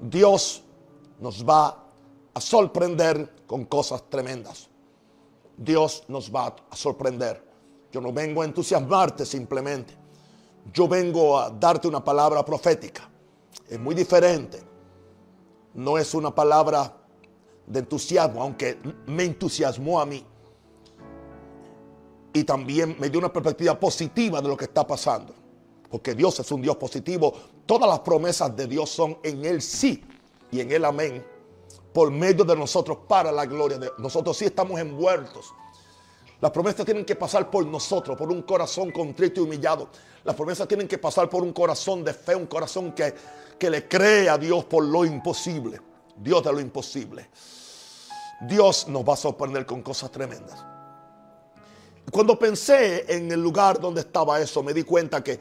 Dios nos va a sorprender con cosas tremendas. Dios nos va a sorprender. Yo no vengo a entusiasmarte simplemente. Yo vengo a darte una palabra profética. Es muy diferente. No es una palabra de entusiasmo, aunque me entusiasmó a mí. Y también me dio una perspectiva positiva de lo que está pasando. Porque Dios es un Dios positivo. Todas las promesas de Dios son en Él sí y en Él amén. Por medio de nosotros para la gloria de nosotros sí estamos envueltos. Las promesas tienen que pasar por nosotros, por un corazón contrito y humillado. Las promesas tienen que pasar por un corazón de fe, un corazón que, que le cree a Dios por lo imposible. Dios de lo imposible. Dios nos va a sorprender con cosas tremendas. Cuando pensé en el lugar donde estaba eso, me di cuenta que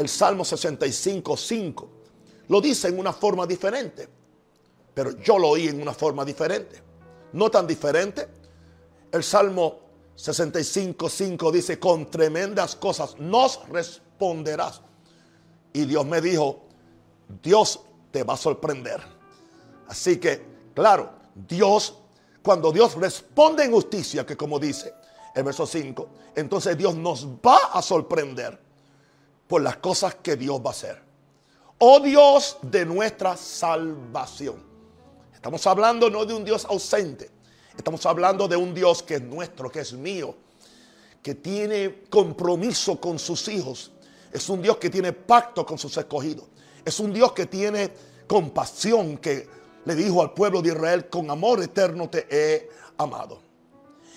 el Salmo 65, 5 lo dice en una forma diferente. Pero yo lo oí en una forma diferente. No tan diferente. El Salmo 65, 5 dice, con tremendas cosas nos responderás. Y Dios me dijo, Dios te va a sorprender. Así que, claro, Dios, cuando Dios responde en justicia, que como dice el verso 5, entonces Dios nos va a sorprender por las cosas que Dios va a hacer. Oh Dios de nuestra salvación. Estamos hablando no de un Dios ausente. Estamos hablando de un Dios que es nuestro, que es mío, que tiene compromiso con sus hijos. Es un Dios que tiene pacto con sus escogidos. Es un Dios que tiene compasión, que le dijo al pueblo de Israel, con amor eterno te he amado.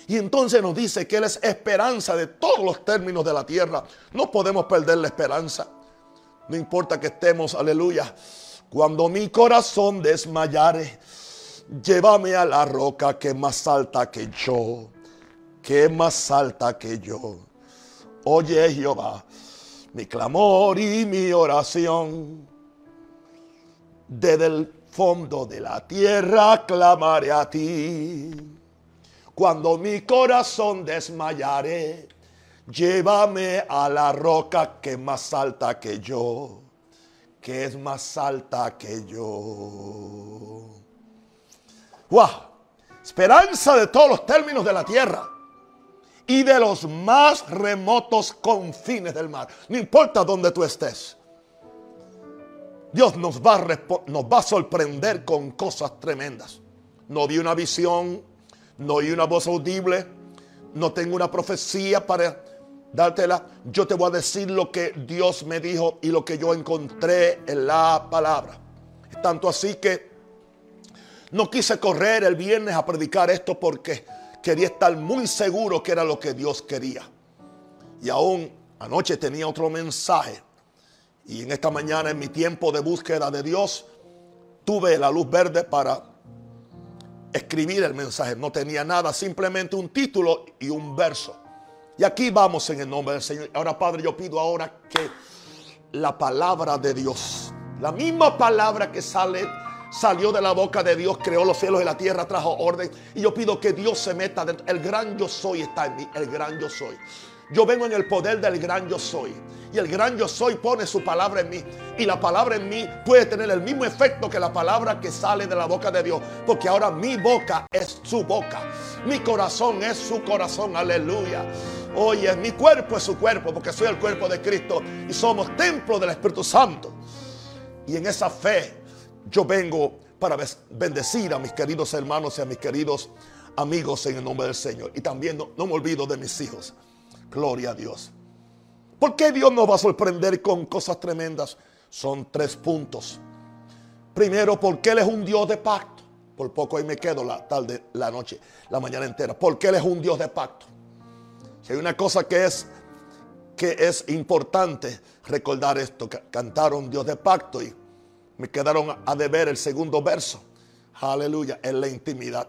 Y entonces nos dice que Él es esperanza de todos los términos de la tierra. No podemos perder la esperanza. No importa que estemos, aleluya. Cuando mi corazón desmayare, llévame a la roca que es más alta que yo, que es más alta que yo. Oye Jehová, mi clamor y mi oración. Desde el fondo de la tierra clamaré a ti. Cuando mi corazón desmayare, llévame a la roca que es más alta que yo, que es más alta que yo. ¡Wow! Esperanza de todos los términos de la tierra y de los más remotos confines del mar. No importa dónde tú estés. Dios nos va, a nos va a sorprender con cosas tremendas. No vi una visión, no oí una voz audible, no tengo una profecía para dártela. Yo te voy a decir lo que Dios me dijo y lo que yo encontré en la palabra. Tanto así que no quise correr el viernes a predicar esto porque quería estar muy seguro que era lo que Dios quería. Y aún anoche tenía otro mensaje. Y en esta mañana, en mi tiempo de búsqueda de Dios, tuve la luz verde para escribir el mensaje. No tenía nada, simplemente un título y un verso. Y aquí vamos en el nombre del Señor. Ahora, Padre, yo pido ahora que la palabra de Dios, la misma palabra que sale, salió de la boca de Dios, creó los cielos y la tierra, trajo orden. Y yo pido que Dios se meta dentro. El gran yo soy está en mí, el gran yo soy. Yo vengo en el poder del gran yo soy. Y el gran yo soy pone su palabra en mí. Y la palabra en mí puede tener el mismo efecto que la palabra que sale de la boca de Dios. Porque ahora mi boca es su boca. Mi corazón es su corazón. Aleluya. Oye, mi cuerpo es su cuerpo. Porque soy el cuerpo de Cristo. Y somos templo del Espíritu Santo. Y en esa fe yo vengo para bendecir a mis queridos hermanos y a mis queridos amigos en el nombre del Señor. Y también no, me olvido de mis hijos. Gloria a Dios. ¿Por qué Dios nos va a sorprender con cosas tremendas? Son tres puntos. Primero, porque Él es un Dios de pacto. Por poco ahí me quedo la tarde, la noche, la mañana entera. Porque Él es un Dios de pacto. Si hay una cosa que es, que es importante recordar esto, cantaron Dios de pacto y me quedaron a deber el segundo verso. Aleluya, en la intimidad.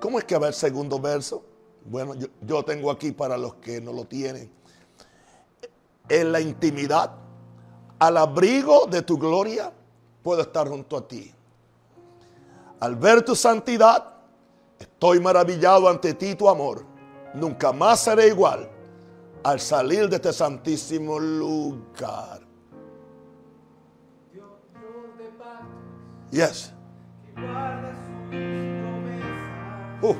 ¿Cómo es que va el segundo verso? Bueno, yo, yo tengo aquí para los que no lo tienen. En la intimidad, al abrigo de tu gloria, puedo estar junto a ti. Al ver tu santidad, estoy maravillado ante ti, tu amor. Nunca más seré igual al salir de este santísimo lugar. Yes. Uh,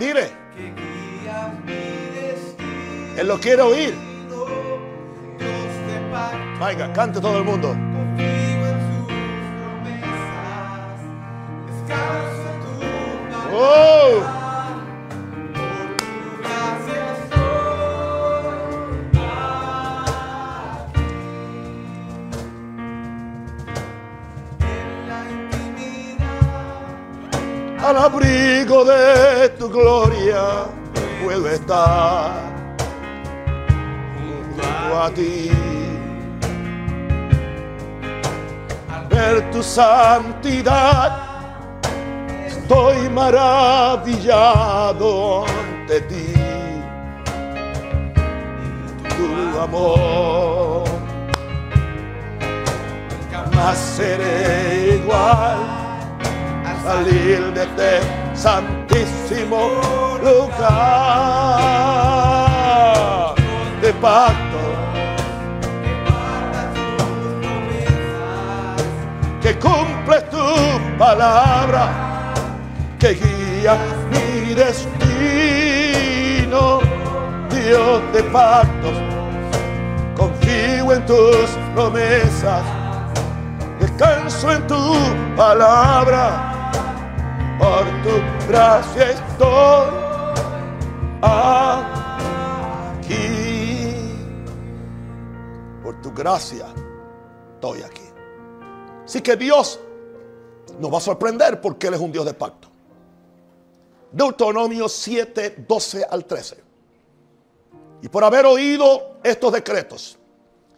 dile, él lo quiere oír. Venga, cante todo el mundo. confío al abrigo de tu gloria puedo estar junto a ti. Al ver tu santidad, estoy maravillado ante ti. Tu amor, jamás seré igual al salir de este santísimo lugar. De pacto. Que cumple tu palabra. Que guía mi destino. Dios de pactos. Confío en tus promesas. Descanso en tu palabra por tu gracia estoy aquí. Por tu gracia estoy aquí. Así que Dios nos va a sorprender porque Él es un Dios de pacto. Deuteronomio 7, 12 al 13. Y por haber oído estos decretos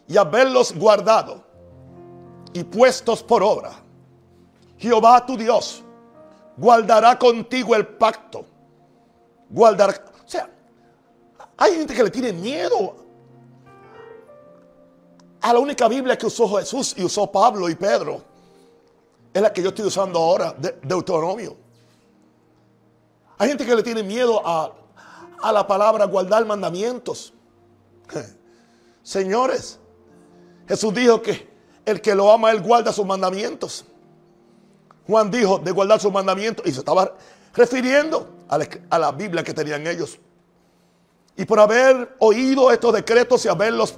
y haberlos guardado y puestos por obra, Jehová tu Dios guardará contigo el pacto. Guardará. O sea, hay gente que le tiene miedo a la única Biblia que usó Jesús y usó Pablo y Pedro. Es la que yo estoy usando ahora, de Deuteronomio. Hay gente que le tiene miedo a, a la palabra guardar mandamientos. Señores, Jesús dijo que el que lo ama, él guarda sus mandamientos. Juan dijo de guardar sus mandamientos y se estaba refiriendo a la, Biblia que tenían ellos. Y por haber oído estos decretos y haberlos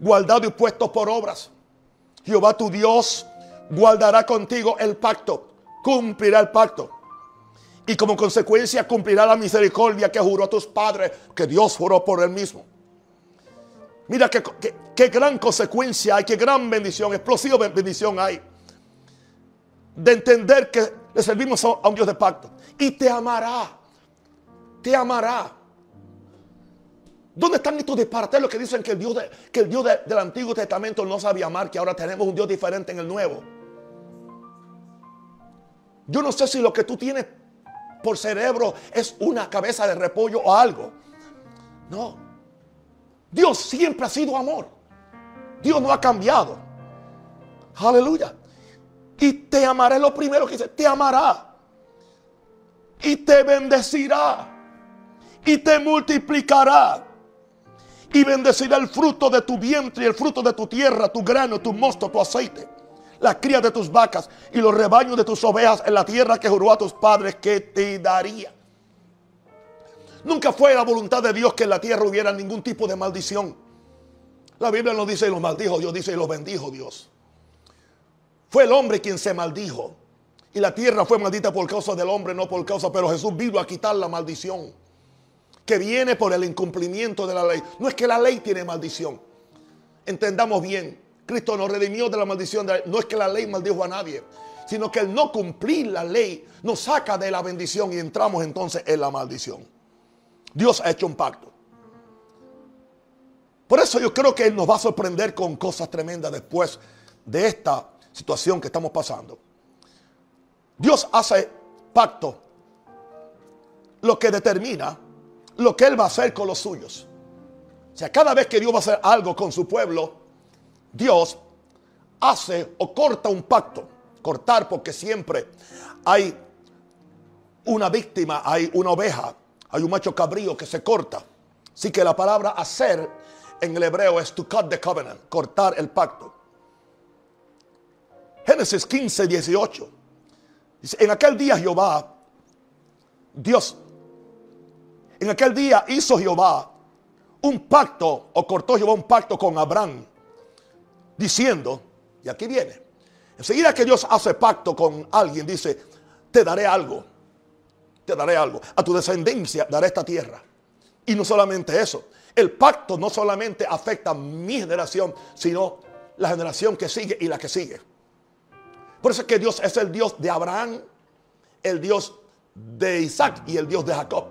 guardado y puesto por obras, Jehová tu Dios guardará contigo el pacto, cumplirá el pacto. Y como consecuencia cumplirá la misericordia que juró a tus padres, que Dios juró por él mismo. Mira qué gran consecuencia hay, qué gran bendición, explosiva bendición hay de entender que le servimos a un Dios de pacto. Y te amará. Te amará. ¿Dónde están estos disparates que dicen que el Dios, que el Dios de, del Antiguo Testamento no sabía amar, que ahora tenemos un Dios diferente en el Nuevo? Yo no sé si lo que tú tienes por cerebro es una cabeza de repollo o algo. No. Dios siempre ha sido amor. Dios no ha cambiado. Aleluya. Y te amaré, lo primero que dice, te amará. Y te bendecirá. Y te multiplicará. Y bendecirá el fruto de tu vientre y el fruto de tu tierra, tu grano, tu mosto, tu aceite. La cría de tus vacas y los rebaños de tus ovejas en la tierra que juró a tus padres que te daría. Nunca fue la voluntad de Dios que en la tierra hubiera ningún tipo de maldición. La Biblia no dice y los maldijo Dios, dice y los bendijo Dios. Fue el hombre quien se maldijo. Y la tierra fue maldita por causa del hombre, no por causa. Pero Jesús vino a quitar la maldición. Que viene por el incumplimiento de la ley. No es que la ley tiene maldición. Entendamos bien. Cristo nos redimió de la maldición. No es que la ley maldijo a nadie. Sino que el no cumplir la ley nos saca de la bendición y entramos entonces en la maldición. Dios ha hecho un pacto. Por eso yo creo que Él nos va a sorprender con cosas tremendas después de esta situación que estamos pasando. Dios hace pacto, lo que determina lo que Él va a hacer con los suyos. O sea, cada vez que Dios va a hacer algo con su pueblo, Dios hace o corta un pacto. Cortar porque siempre hay una víctima, hay una oveja, hay un macho cabrío que se corta. Así que la palabra hacer en el hebreo es to cut the covenant, cortar el pacto. Génesis 15, 18. Dice, en aquel día Jehová, Dios, en aquel día hizo Jehová un pacto, o cortó Jehová un pacto con Abraham, diciendo, y aquí viene, enseguida que Dios hace pacto con alguien, dice, te daré algo, te daré algo, a tu descendencia daré esta tierra. Y no solamente eso, el pacto no solamente afecta a mi generación, sino la generación que sigue y la que sigue. Por eso es que Dios es el Dios de Abraham, el Dios de Isaac y el Dios de Jacob.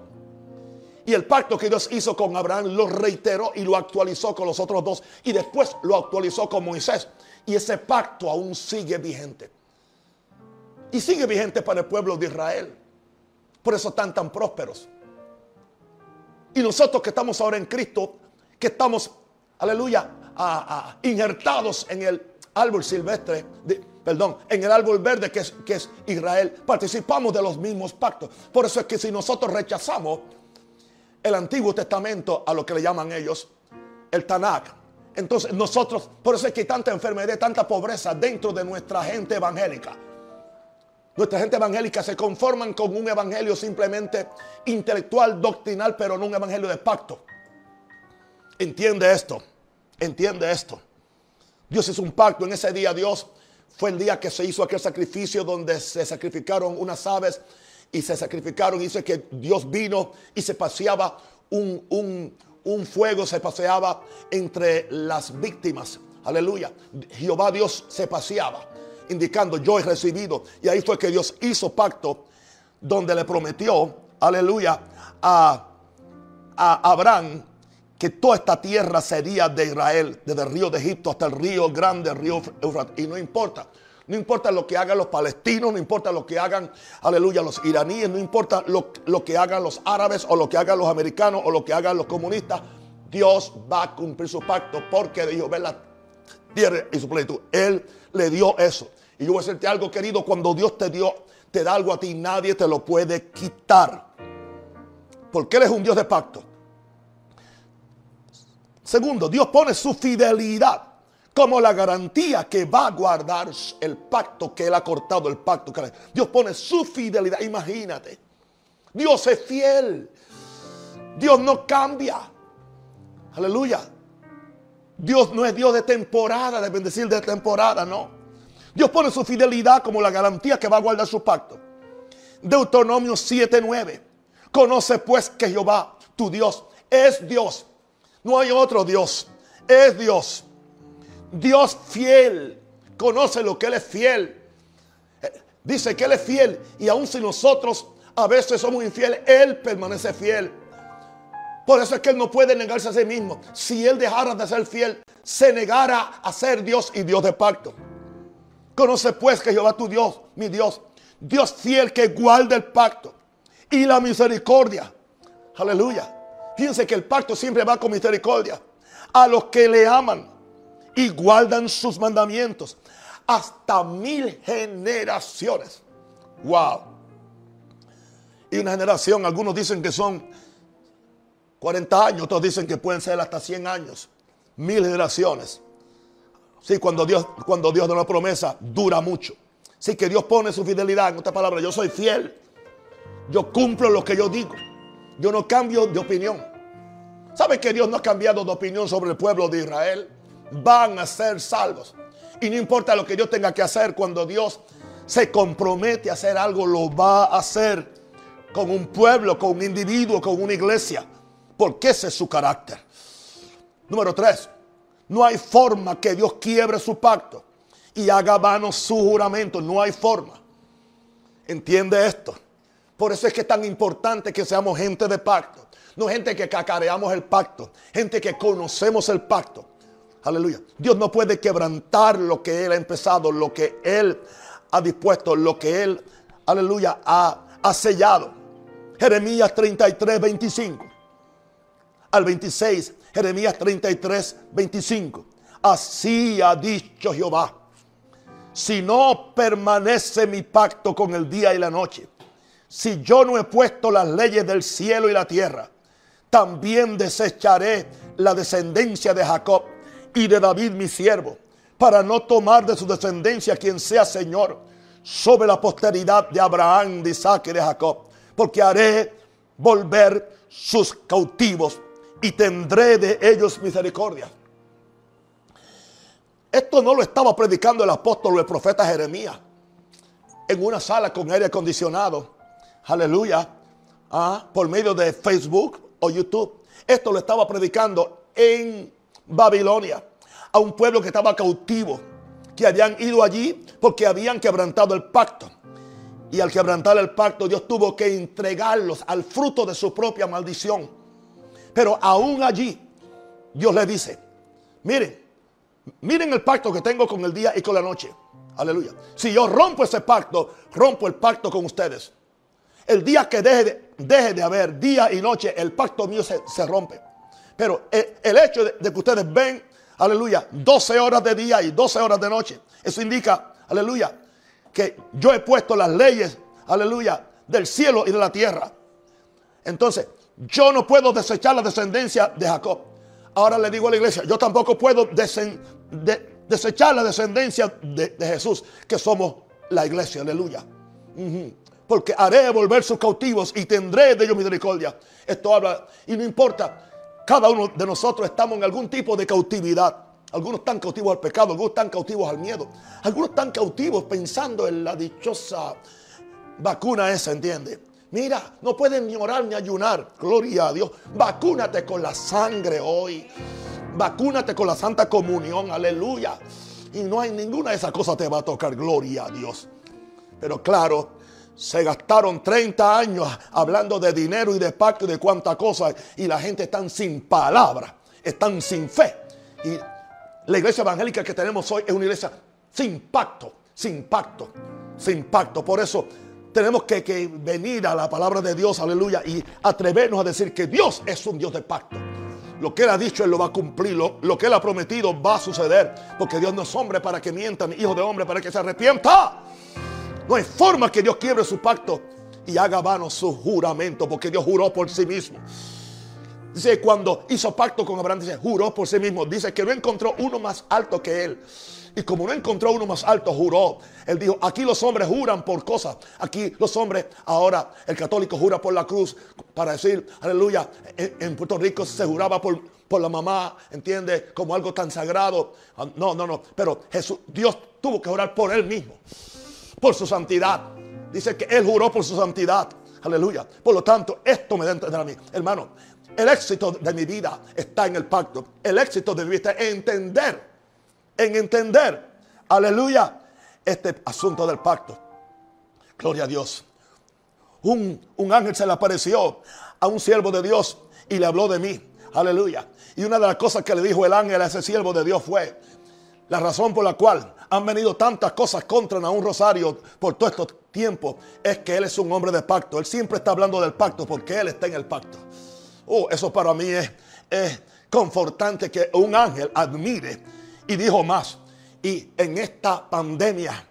Y el pacto que Dios hizo con Abraham lo reiteró y lo actualizó con los otros dos. Y después lo actualizó con Moisés. Y ese pacto aún sigue vigente. Y sigue vigente para el pueblo de Israel. Por eso están tan prósperos. Y nosotros que estamos ahora en Cristo, que estamos, aleluya, injertados en el árbol silvestre, de- perdón, en el árbol verde que es, Israel, participamos de los mismos pactos. Por eso es que si nosotros rechazamos el Antiguo Testamento a lo que le llaman ellos el Tanakh, entonces nosotros, por eso es que hay tanta enfermedad, tanta pobreza dentro de nuestra gente evangélica. Nuestra gente evangélica se conforman con un evangelio simplemente intelectual, doctrinal, pero no un evangelio de pacto. Entiende esto, entiende esto. Dios hizo un pacto. En ese día Dios fue el día que se hizo aquel sacrificio donde se sacrificaron unas aves y se sacrificaron. Dice que Dios vino y se paseaba un, un- un fuego, se paseaba entre las víctimas. Aleluya. Jehová Dios se paseaba, indicando yo he recibido. Y ahí fue que Dios hizo pacto donde le prometió, aleluya, a, a Abraham que toda esta tierra sería de Israel, desde el río de Egipto hasta el río grande, el río Eufrates. Y no importa, no importa lo que hagan los palestinos, no importa lo que hagan, aleluya, los iraníes, no importa lo, lo que hagan los árabes o lo que hagan los americanos o lo que hagan los comunistas, Dios va a cumplir su pacto porque dijo, ver la tierra y su plenitud. Él le dio eso. Y yo voy a decirte algo, querido, cuando Dios te dio, te da algo a ti, nadie te lo puede quitar. Porque Él es un Dios de pacto. Segundo, Dios pone su fidelidad como la garantía que va a guardar el pacto que Él ha cortado, el pacto que Dios pone su fidelidad. Imagínate, Dios es fiel. Dios no cambia. Aleluya. Dios no es Dios de temporada, de bendecir de temporada, no. Dios pone su fidelidad como la garantía que va a guardar su pacto. Deuteronomio 7:9. Conoce pues que Jehová, tu Dios, es Dios. No hay otro Dios. Es Dios. Dios fiel. Conoce lo que Él es fiel. Eh, Dice que Él es fiel. Y aun si nosotros a veces somos infieles, Él permanece fiel. Por eso es que Él no puede negarse a sí mismo. Si Él dejara de ser fiel, se negara a ser Dios y Dios de pacto. Conoce pues que Jehová tu Dios, mi Dios, Dios fiel que guarda el pacto y la misericordia. Aleluya. Fíjense que el pacto siempre va con misericordia. A los que le aman y guardan sus mandamientos hasta mil generaciones. Wow. Y una generación, algunos dicen que son 40 años, otros dicen que pueden ser hasta 100 años. Mil generaciones. Sí, cuando Dios, cuando Dios da una promesa, dura mucho. Sí, que Dios pone su fidelidad. En otras palabras, yo soy fiel. Yo cumplo lo que yo digo. Yo no cambio de opinión. ¿Saben que Dios no ha cambiado de opinión sobre el pueblo de Israel? Van a ser salvos. Y no importa lo que Dios tenga que hacer, cuando Dios se compromete a hacer algo, lo va a hacer con un pueblo, con un individuo, con una iglesia. Porque ese es su carácter. Número tres, no hay forma que Dios quiebre su pacto y haga vano su juramento. No hay forma. ¿Entiende esto? Por eso es que es tan importante que seamos gente de pacto. No gente que cacareamos el pacto. Gente que conocemos el pacto. Aleluya. Dios no puede quebrantar lo que Él ha empezado, lo que Él ha dispuesto, lo que Él, aleluya, ha, ha sellado. Jeremías 33, 25 al 26, Jeremías 33, 25. Así ha dicho Jehová. Si no permanece mi pacto con el día y la noche, si yo no he puesto las leyes del cielo y la tierra, también desecharé la descendencia de Jacob y de David mi siervo, para no tomar de su descendencia quien sea Señor sobre la posteridad de Abraham, de Isaac y de Jacob, porque haré volver sus cautivos y tendré de ellos misericordia. Esto no lo estaba predicando el apóstol o el profeta Jeremías en una sala con aire acondicionado. Aleluya. Ah, por medio de Facebook o YouTube. Esto lo estaba predicando en Babilonia a un pueblo que estaba cautivo, que habían ido allí porque habían quebrantado el pacto. Y al quebrantar el pacto, Dios tuvo que entregarlos al fruto de su propia maldición. Pero aún allí, Dios le dice, miren, miren el pacto que tengo con el día y con la noche. Aleluya. Si yo rompo ese pacto, rompo el pacto con ustedes. El día que deje de, deje de haber día y noche, el pacto mío se, se rompe. Pero el, el hecho de, que ustedes ven, aleluya, 12 horas de día y 12 horas de noche, eso indica, aleluya, que yo he puesto las leyes, aleluya, del cielo y de la tierra. Entonces, yo no puedo desechar la descendencia de Jacob. Ahora le digo a la iglesia, yo tampoco puedo desechar la descendencia de, de Jesús, que somos la iglesia, aleluya. Porque haré volver sus cautivos y tendré de ellos misericordia. Esto habla, y no importa, cada uno de nosotros estamos en algún tipo de cautividad. Algunos están cautivos al pecado, algunos están cautivos al miedo, algunos están cautivos pensando en la dichosa vacuna esa, ¿entiende? Mira, no pueden ni orar ni ayunar. Gloria a Dios. Vacúnate con la sangre hoy. Vacúnate con la Santa Comunión. Aleluya. Y no hay ninguna de esas cosas te va a tocar. Gloria a Dios. Pero claro, se gastaron 30 años hablando de dinero y de pacto y de cuánta cosa. Y la gente están sin palabra. Están sin fe. Y la iglesia evangélica que tenemos hoy es una iglesia sin pacto. Sin pacto. Sin pacto. Por eso tenemos que, que venir a la palabra de Dios, aleluya, y atrevernos a decir que Dios es un Dios de pacto. Lo que Él ha dicho, Él lo va a cumplir. Lo, lo que Él ha prometido va a suceder. Porque Dios no es hombre para que mienta, ni hijo de hombre para que se arrepienta. No hay forma que Dios quiebre su pacto y haga vano su juramento, porque Dios juró por sí mismo. Dice, cuando hizo pacto con Abraham, dice, juró por sí mismo. Dice que no encontró uno más alto que él. Y como no encontró uno más alto, juró. Él dijo, aquí los hombres juran por cosas. Aquí los hombres, ahora el católico jura por la cruz para decir, aleluya. En, Puerto Rico se juraba por, por la mamá, ¿entiende? Como algo tan sagrado. Ah, No, no, no. Pero Jesús, Dios tuvo que jurar por él mismo. Por su santidad. Dice que él juró por su santidad. Aleluya. Por lo tanto, esto me da a entender a mí. Hermano, el éxito de mi vida está en el pacto. El éxito de mi vida está en entender en entender, aleluya, este asunto del pacto. Gloria a Dios. Un, un, ángel se le apareció a un siervo de Dios y le habló de mí. Aleluya. Y una de las cosas que le dijo el ángel a ese siervo de Dios fue la razón por la cual han venido tantas cosas contra un Rosario por todo estos tiempos es que él es un hombre de pacto. Él siempre está hablando del pacto porque él está en el pacto. Oh, eso para mí es, es confortante que un ángel admire y dijo más, y en esta pandemia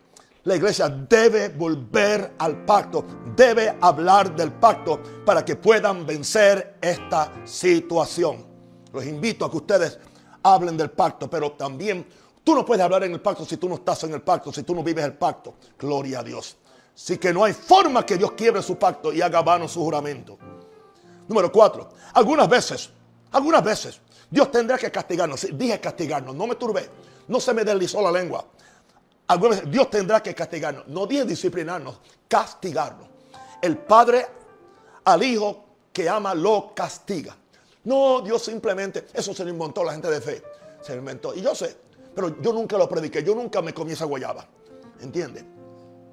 la iglesia debe volver al pacto, debe hablar del pacto para que puedan vencer esta situación. Los invito a que ustedes hablen del pacto, pero también tú no puedes hablar en el pacto si tú no estás en el pacto, si tú no vives el pacto. Gloria a Dios. Así que no hay forma que Dios quiebre su pacto y haga vano su juramento. Número cuatro, algunas veces, algunas veces Dios tendrá que castigarnos. Dije castigarnos, no me turbé. No se me deslizó la lengua. Algunas veces Dios tendrá que castigarnos. No dije disciplinarnos, castigarnos. El Padre al Hijo que ama lo castiga. No, Dios simplemente, eso se lo inventó la gente de fe. Se lo inventó. Y yo sé, pero yo nunca lo prediqué. Yo nunca me comí esa guayaba. ¿Entiendes?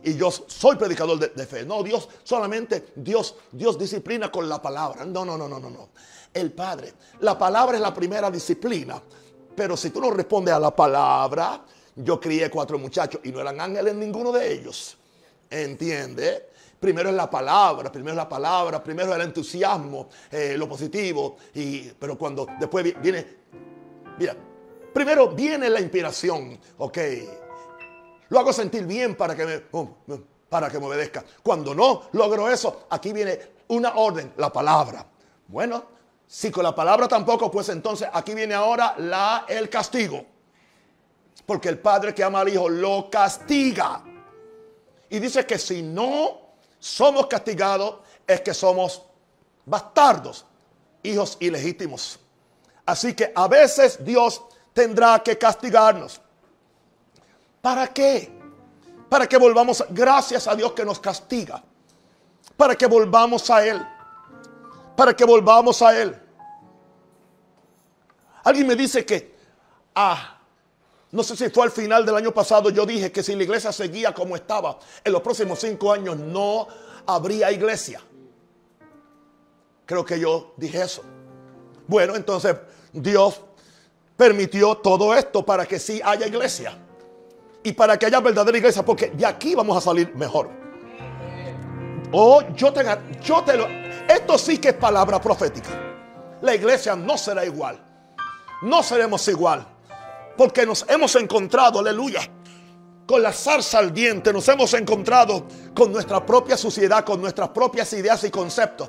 Y yo soy predicador de, fe. No, Dios solamente, Dios, Dios disciplina con la palabra. No, no, no, no, no, no. El Padre. La palabra es la primera disciplina. Pero si tú no respondes a la palabra, yo crié cuatro muchachos y no eran ángeles ninguno de ellos. ¿Entiende? Primero es la palabra, primero es la palabra, primero es el entusiasmo, eh, lo positivo. Y, pero cuando después viene, mira, primero viene la inspiración, ok. Lo hago sentir bien para que me, oh, para que me obedezca. Cuando no logro eso, aquí viene una orden, la palabra. Bueno, Si con la palabra tampoco, pues entonces aquí viene ahora la, el castigo. Porque el padre que ama al hijo lo castiga. Y dice que si no somos castigados es que somos bastardos, hijos ilegítimos. Así que a veces Dios tendrá que castigarnos. ¿Para qué? Para que volvamos, gracias a Dios que nos castiga. Para que volvamos a Él. Para que volvamos a Él. Alguien me dice que, ah, no sé si fue al final del año pasado, yo dije que si la iglesia seguía como estaba, en los próximos cinco años no habría iglesia. Creo que yo dije eso. Bueno, entonces Dios permitió todo esto para que sí haya iglesia. Y para que haya verdadera iglesia, porque de aquí vamos a salir mejor. Oh, yo te, yo te lo... Esto sí que es palabra profética. La iglesia no será igual. No seremos igual. Porque nos hemos encontrado, aleluya, con la zarza al diente. Nos hemos encontrado con nuestra propia suciedad, con nuestras propias ideas y conceptos.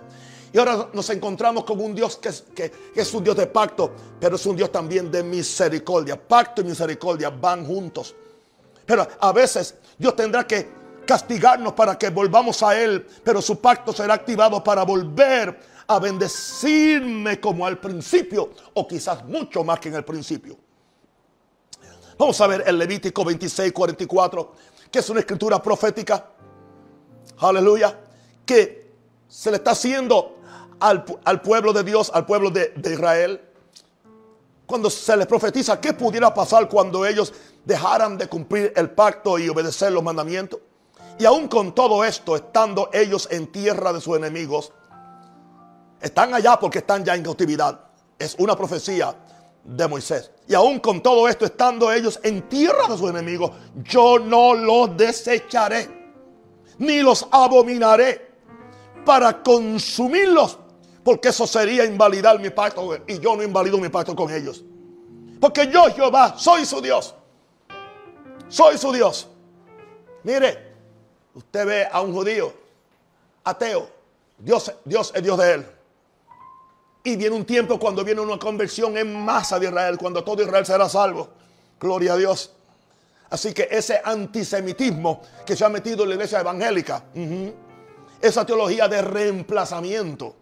Y ahora nos encontramos con un Dios que es, un Dios de pacto, pero es un Dios también de misericordia. Pacto y misericordia van juntos. Pero a veces Dios tendrá que castigarnos para que volvamos a Él, pero su pacto será activado para volver a bendecirme como al principio, o quizás mucho más que en el principio. Vamos a ver el Levítico 26, 44, que es una escritura profética. Aleluya. Que se le está haciendo al, al pueblo de Dios, al pueblo de, de Israel. Cuando se les profetiza qué pudiera pasar cuando ellos dejaran de cumplir el pacto y obedecer los mandamientos. Y aún con todo esto, estando ellos en tierra de sus enemigos, están allá porque están ya en cautividad. Es una profecía de Moisés. Y aún con todo esto, estando ellos en tierra de sus enemigos, yo no los desecharé, ni los abominaré para consumirlos, porque eso sería invalidar mi pacto y yo no invalido mi pacto con ellos. Porque yo, Jehová, soy su Dios. Soy su Dios. Mire, usted ve a un judío ateo, Dios, Dios es Dios de él. Y viene un tiempo cuando viene una conversión en masa de Israel, cuando todo Israel será salvo. Gloria a Dios. Así que ese antisemitismo que se ha metido en la iglesia evangélica, esa teología de reemplazamiento,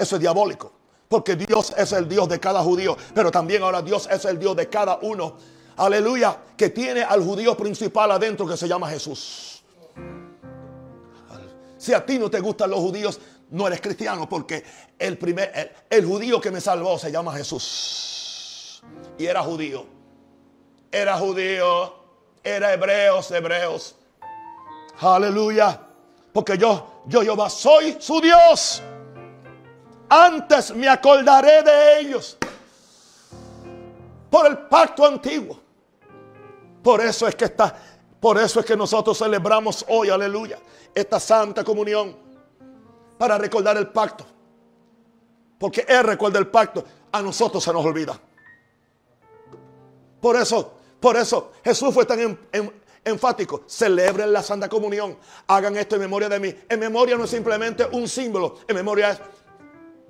eso es diabólico. Porque Dios es el Dios de cada judío, pero también ahora Dios es el Dios de cada uno. Aleluya, que tiene al judío principal adentro que se llama Jesús. Si a ti no te gustan los judíos, no eres cristiano porque el, primer, el, judío que me salvó se llama Jesús. Y era judío. Era judío. Era hebreos, hebreos. Aleluya. Porque yo, yo, Jehová, soy su Dios. Antes me acordaré de ellos. Por el pacto antiguo. Por eso es que está, por eso es que nosotros celebramos hoy, aleluya, esta santa comunión para recordar el pacto. Porque Él recuerda el pacto, a nosotros se nos olvida. Por eso, por eso Jesús fue tan en- en- enfático. Celebren la Santa Comunión. Hagan esto en memoria de mí. En memoria no es simplemente un símbolo. En memoria es,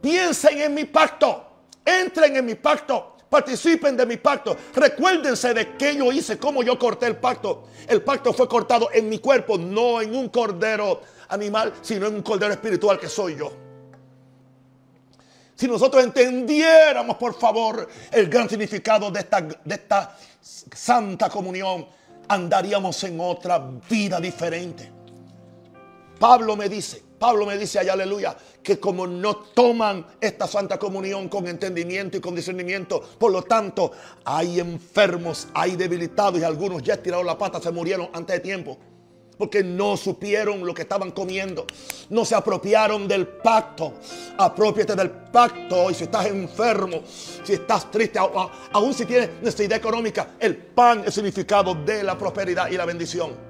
piensen en mi pacto. Entren en mi pacto. Participen de mi pacto. Recuérdense de qué yo hice, cómo yo corté el pacto. El pacto fue cortado en mi cuerpo, no en un cordero animal, sino en un cordero espiritual que soy yo. Si nosotros entendiéramos, por favor, el gran significado de esta, de esta santa comunión, andaríamos en otra vida diferente. Pablo me dice, Pablo me dice allá, aleluya, que como no toman esta santa comunión con entendimiento y con discernimiento, por lo tanto, hay enfermos, hay debilitados y algunos ya tiraron la pata, se murieron antes de tiempo. Porque no supieron lo que estaban comiendo. No se apropiaron del pacto. Apropiate del pacto. Y si estás enfermo, si estás triste, aún si tienes necesidad económica, el pan es significado de la prosperidad y la bendición.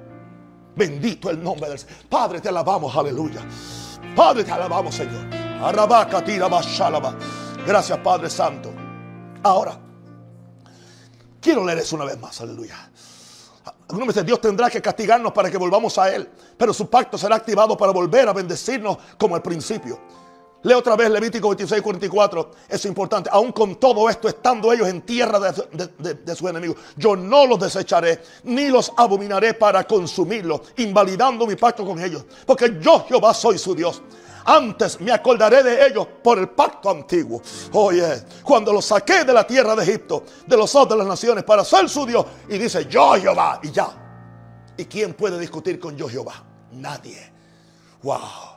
Bendito el nombre del Señor. Padre, te alabamos, aleluya. Padre, te alabamos, Señor. Arrabaca, tira, bashalaba. Gracias, Padre Santo. Ahora, quiero leer eso una vez más, aleluya. Algunos Dios tendrá que castigarnos para que volvamos a Él, pero su pacto será activado para volver a bendecirnos como al principio. Lee otra vez Levítico 26, 44. Es importante. Aún con todo esto, estando ellos en tierra de, de, de, yo no los desecharé, ni los abominaré para consumirlos, invalidando mi pacto con ellos. Porque yo, Jehová, soy su Dios. Antes me acordaré de ellos por el pacto antiguo. Oye, cuando los saqué de la tierra de Egipto, de los ojos de las naciones, para ser su Dios. Y dice, yo, Jehová, y ya. ¿Y quién puede discutir con yo, Jehová? Nadie. Wow.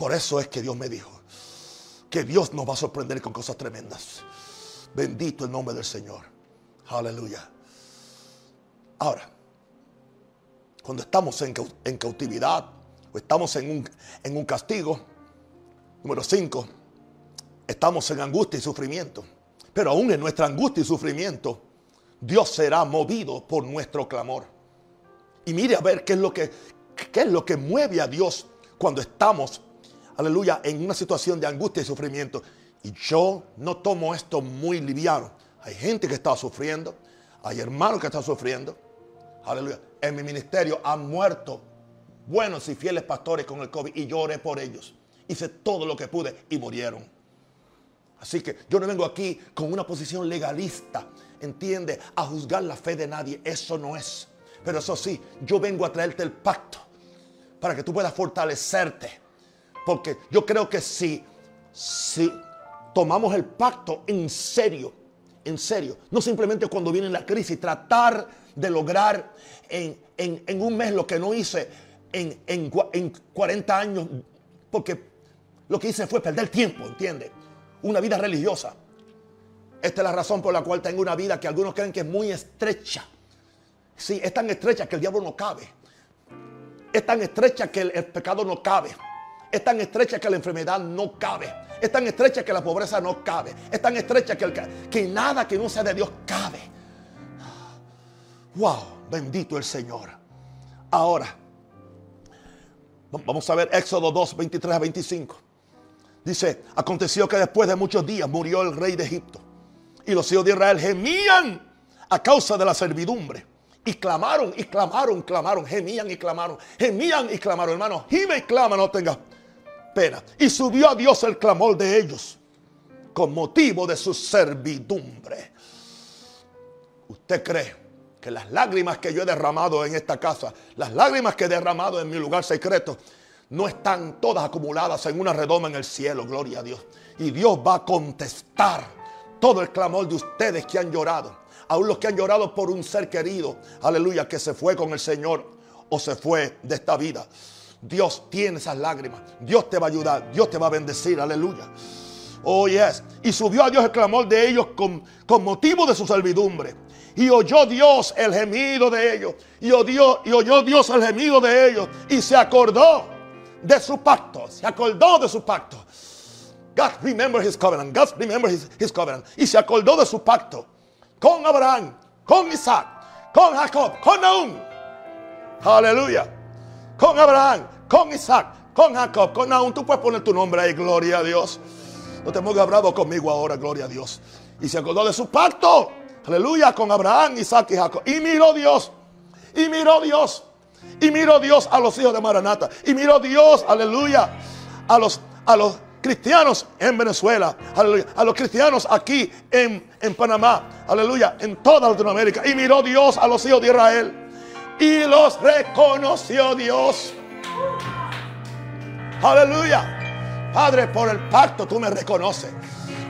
Por eso es que Dios me dijo que Dios nos va a sorprender con cosas tremendas. Bendito el nombre del Señor. Aleluya. Ahora, cuando estamos en, cau- en cautividad o estamos en un, en un castigo, número 5, estamos en angustia y sufrimiento. Pero aún en nuestra angustia y sufrimiento, Dios será movido por nuestro clamor. Y mire a ver qué es lo que, qué es lo que mueve a Dios cuando estamos, aleluya, en una situación de angustia y sufrimiento. Y yo no tomo esto muy liviano. Hay gente que está sufriendo, hay hermanos que están sufriendo. Aleluya. En mi ministerio han muerto buenos y fieles pastores con el COVID y yo oré por ellos. Hice todo lo que pude y murieron. Así que yo no vengo aquí con una posición legalista, entiende, a juzgar la fe de nadie. Eso no es. Pero eso sí, yo vengo a traerte el pacto para que tú puedas fortalecerte. Porque yo creo que si, si tomamos el pacto en serio, en serio, no simplemente cuando viene la crisis, tratar de lograr en, en- un mes lo que no hice en, en en 40 años, porque lo que hice fue perder tiempo, ¿entiendes? Una vida religiosa. Esta es la razón por la cual tengo una vida que algunos creen que es muy estrecha. Sí, es tan estrecha que el diablo no cabe. Es tan estrecha que el pecado no cabe. Es tan estrecha que la enfermedad no cabe. Es tan estrecha que la pobreza no cabe. Es tan estrecha que, el que nada que no sea de Dios cabe. Wow, bendito el Señor. Ahora, va- vamos a ver Éxodo 2, 23 a 25. Dice, aconteció que después de muchos días murió el rey de Egipto. Y los hijos de Israel gemían a causa de la servidumbre. Y clamaron, y clamaron, clamaron, gemían y clamaron, gemían y clamaron. Hermano, gime y clama, no tenga Y subió a Dios el clamor de ellos con motivo de su servidumbre. ¿Usted cree que las lágrimas que yo he derramado en esta casa, las lágrimas que he derramado en mi lugar secreto, no están todas acumuladas en una redoma en el cielo? Gloria a Dios. Y Dios va a contestar todo el clamor de ustedes que han llorado. Aún los que han llorado por un ser querido, aleluya, que se fue con el Señor o se fue de esta vida. Dios tiene esas lágrimas. Dios te va a ayudar. Dios te va a bendecir. Aleluya. Oh, yes. Y subió a Dios el clamor de ellos con, motivo de su servidumbre. Y oyó Dios el gemido de ellos. Y oyó, y oyó Dios el gemido de ellos. Y se acordó de su pacto. Se acordó de su pacto. God remember his covenant. God remember his, his covenant. Y se acordó de su pacto. Con Abraham, con Isaac, con Jacob, con Naúm. Aleluya. Con Abraham, con Isaac, con Jacob, con Naúm. Tú puedes poner tu nombre ahí, gloria a Dios. No te pongas bravo conmigo ahora, gloria a Dios. Y se acordó de su pacto. Aleluya, con Abraham, Isaac y Jacob. Y miró Dios. Y miró Dios. Y miró Dios a los hijos de Maranata. Y miró Dios, aleluya, a los, a los cristianos en Venezuela. Aleluya. A los cristianos aquí en, en Panamá. Aleluya. En toda Latinoamérica. Y miró Dios a los hijos de Israel. Y los reconoció Dios. Aleluya. Padre, por el pacto tú me reconoces.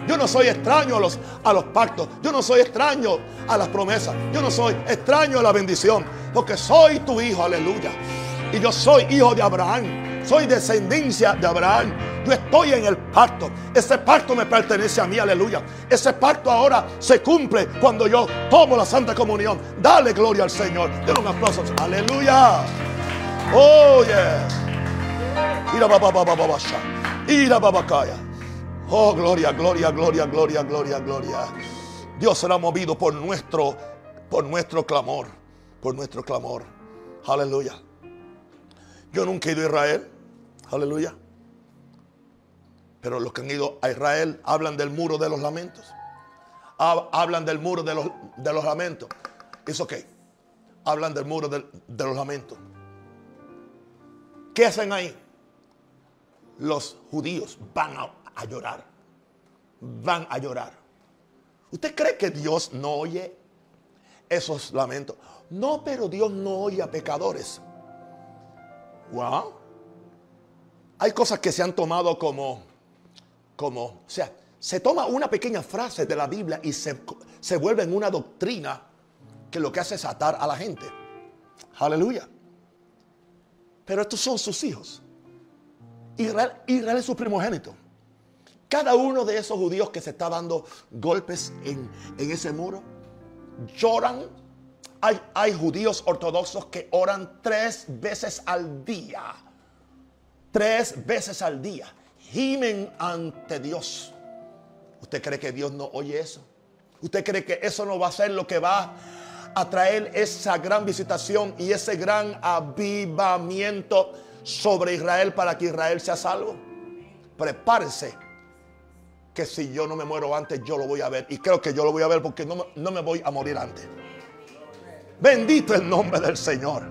Yo no soy extraño a los, a los pactos. Yo no soy extraño a las promesas. Yo no soy extraño a la bendición. Porque soy tu hijo, aleluya. Y yo soy hijo de Abraham. Soy descendencia de Abraham. Yo estoy en el pacto. Ese pacto me pertenece a mí, aleluya. Ese pacto ahora se cumple cuando yo tomo la Santa Comunión. Dale gloria al Señor. Denle un aplauso. Aleluya. Oh, kaya. Oh, gloria, gloria, gloria, gloria, gloria, gloria. Dios será movido por nuestro, por nuestro clamor, por nuestro clamor. Aleluya. Yo nunca he ido a Israel. Aleluya. Pero los que han ido a Israel hablan del muro de los lamentos. Hab- Hablan del muro de los, de los lamentos. Es ok. Hablan del muro del- de los lamentos. ¿Qué hacen ahí? los judíos van a llorar. Van a llorar. ¿Usted cree que Dios no oye esos lamentos? No, pero Dios no oye a pecadores. Wow. Hay cosas que se han tomado como, como, o sea, se toma una pequeña frase de la Biblia y se, se vuelve en una doctrina que lo que hace es atar a la gente. Aleluya. Pero estos son sus hijos. Israel, Israel es su primogénito. Cada uno de esos judíos que se está dando golpes en, en ese muro, lloran. Hay, judíos ortodoxos que oran tres veces al día. Tres veces al día. Gimen ante Dios. ¿Usted cree que Dios no oye eso? ¿Usted cree que eso no va a ser lo que va a traer esa gran visitación y ese gran avivamiento sobre Israel para que Israel sea salvo? Prepárese que si yo no me muero antes, yo lo voy a ver. Y creo que yo lo voy a ver porque no, no me voy a morir antes. Bendito el nombre del Señor.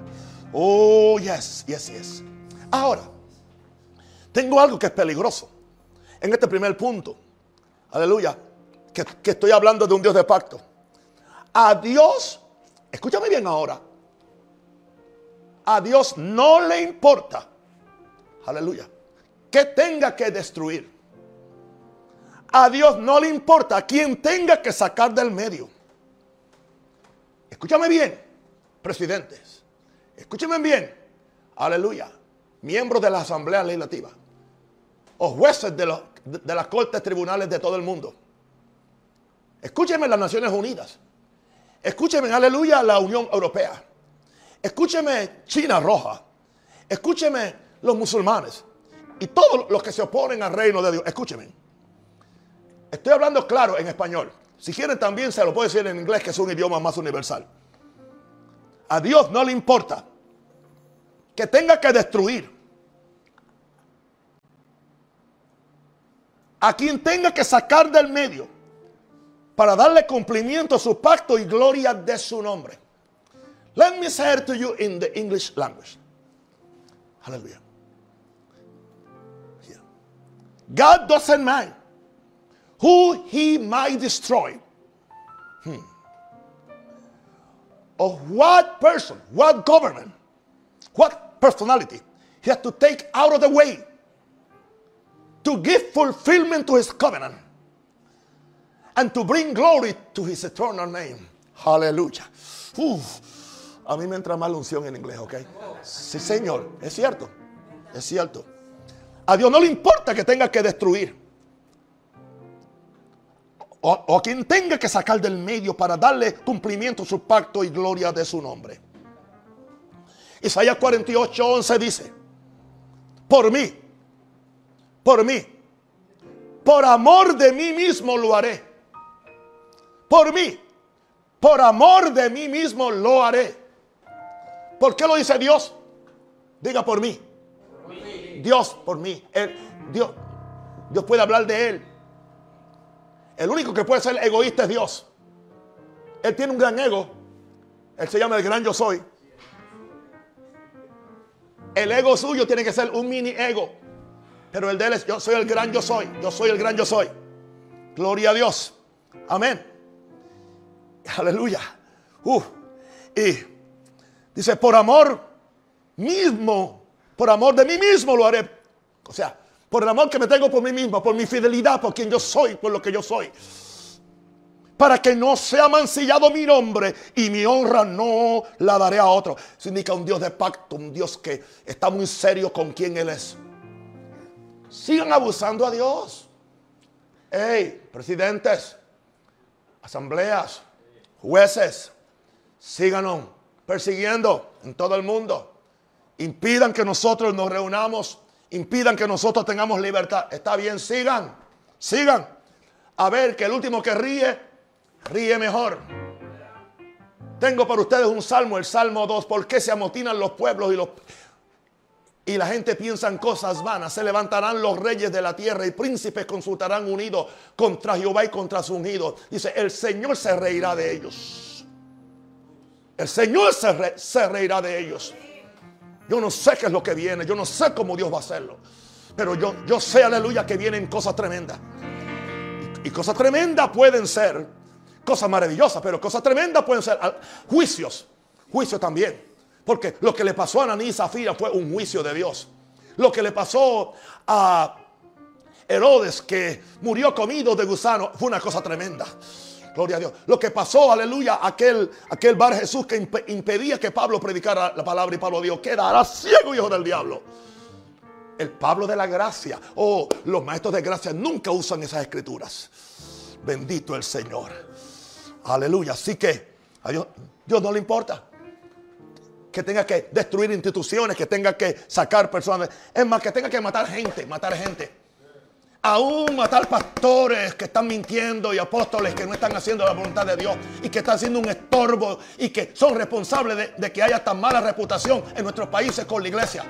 Oh, yes, yes, yes. Ahora, tengo algo que es peligroso. En este primer punto, aleluya, que, que estoy hablando de un Dios de pacto. A Dios, escúchame bien ahora, a Dios no le importa, aleluya, que tenga que destruir. A Dios no le importa a quien tenga que sacar del medio. Escúchame bien, presidentes. Escúchame bien. Aleluya. Miembros de la Asamblea Legislativa. O jueces de, los- de- las cortes tribunales de todo el mundo. Escúcheme las Naciones Unidas. Escúcheme, aleluya, la Unión Europea. Escúcheme China Roja. Escúcheme los musulmanes. Y todos los que se oponen al reino de Dios. Escúcheme. Estoy hablando claro en español. Si quieren también se lo puedo decir en inglés, que es un idioma más universal. A Dios no le importa que tenga que destruir a quien tenga que sacar del medio para darle cumplimiento a su pacto y gloria de su nombre. Let me say it to you in the English language. Hallelujah. Yeah. God doesn't mind who he might destroy. Hmm. Of what person, what government, what personality he has to take out of the way to give fulfillment to his covenant and to bring glory to his eternal name. Hallelujah. Uf, a mí me entra mal unción en inglés, ¿ok? Sí, Señor, es cierto, es cierto. A Dios no le importa que tenga que destruir. O, quien tenga que sacar del medio para darle cumplimiento a su pacto y gloria de su nombre. Isaías 48, 11 dice, por mí, por mí, por amor de mí mismo lo haré. Por mí, por amor de mí mismo lo haré. ¿Por qué lo dice Dios? Diga por mí. Dios por mí. Él- Dios, Dios puede hablar de Él. El único que puede ser egoísta es Dios. Él tiene un gran ego. Él se llama el gran yo soy. El ego suyo tiene que ser un mini ego. Pero el de él es yo soy el gran yo soy. Yo soy el gran yo soy. Gloria a Dios. Amén. Aleluya. Uf. Y dice, por amor mismo, por amor de mí mismo lo haré. O sea, por el amor que me tengo por mí mismo, por mi fidelidad, por quien yo soy, por lo que yo soy. Para que no sea mancillado mi nombre y mi honra no la daré a otro. Indica un Dios de pacto, un Dios que está muy serio con quien Él es. Sigan abusando a Dios. Hey, presidentes, asambleas, jueces, síganos persiguiendo en todo el mundo. Impidan que nosotros nos reunamos, impidan que nosotros tengamos libertad. Está bien, sigan, sigan. A ver, que el último que ríe, ríe mejor. Tengo para ustedes un salmo, el Salmo 2. ¿Por qué se amotinan los pueblos y los y la gente piensa en cosas vanas. Se levantarán los reyes de la tierra y príncipes consultarán unidos contra Jehová y contra su ungido. Dice, el Señor se reirá de ellos. El Señor se, se reirá de ellos. Yo no sé qué es lo que viene. Yo no sé cómo Dios va a hacerlo. Pero yo, yo sé, aleluya, que vienen cosas tremendas. Y cosas tremendas pueden ser cosas maravillosas, pero cosas tremendas pueden ser juicios. Juicios también. Porque lo que le pasó a Ananí y Zafira fue un juicio de Dios. Lo que le pasó a Herodes, que murió comido de gusano, fue una cosa tremenda. Gloria a Dios. Lo que pasó, aleluya, aquel, aquel bar Jesús que imp- impedía que Pablo predicara la palabra y Pablo dijo, quedará ciego, hijo del diablo. El Pablo de la gracia. Oh, los maestros de gracia nunca usan esas escrituras. Bendito el Señor. Aleluya. Así que a Dios, Dios no le importa que tenga que destruir instituciones, que tenga que sacar personas. Es más, que tenga que matar gente, matar gente. Aún matar pastores que están mintiendo y apóstoles que no están haciendo la voluntad de Dios y que están siendo un estorbo y que son responsables de, de que haya tan mala reputación en nuestros países con la iglesia.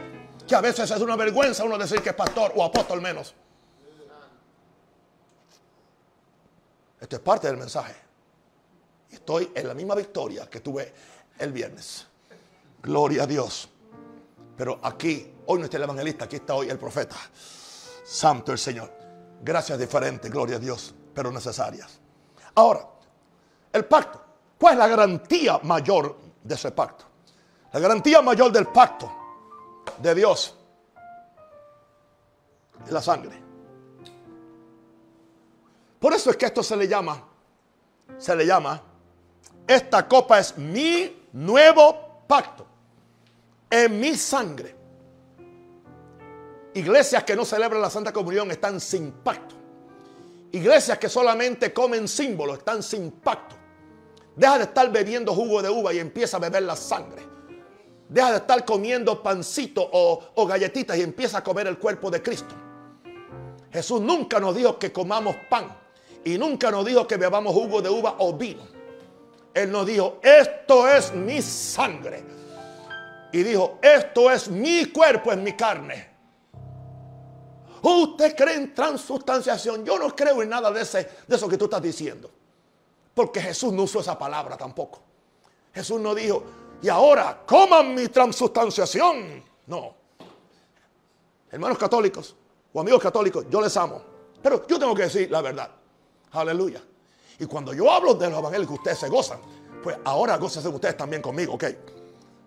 Que a veces es una vergüenza uno decir que es pastor o apóstol menos. Esto es parte del mensaje. Estoy en la misma victoria que tuve el viernes. Gloria a Dios. Pero aquí, hoy no está el evangelista, aquí está hoy el profeta. Santo el Señor. Gracias diferentes, gloria a Dios, pero necesarias. Ahora, el pacto. ¿Cuál es la garantía mayor de ese pacto? La garantía mayor del pacto de Dios es la sangre. Por eso es que esto se le llama, se le llama, esta copa es mi nuevo pacto, en mi sangre. Iglesias que no celebran la Santa Comunión están sin pacto. Iglesias que solamente comen símbolos están sin pacto. Deja de estar bebiendo jugo de uva y empieza a beber la sangre. Deja de estar comiendo pancito o, o galletitas y empieza a comer el cuerpo de Cristo. Jesús nunca nos dijo que comamos pan y nunca nos dijo que bebamos jugo de uva o vino. Él nos dijo, esto es mi sangre. Y dijo, esto es mi cuerpo, es mi carne. ¿Usted cree en transustanciación? Yo no creo en nada de, ese, de eso que tú estás diciendo. Porque Jesús no usó esa palabra tampoco. Jesús no dijo, y ahora coman mi transustanciación. No. Hermanos católicos o amigos católicos, yo les amo. Pero yo tengo que decir la verdad. Aleluya. Y cuando yo hablo de los evangelios que ustedes se gozan, pues ahora gócense ustedes también conmigo, ¿ok?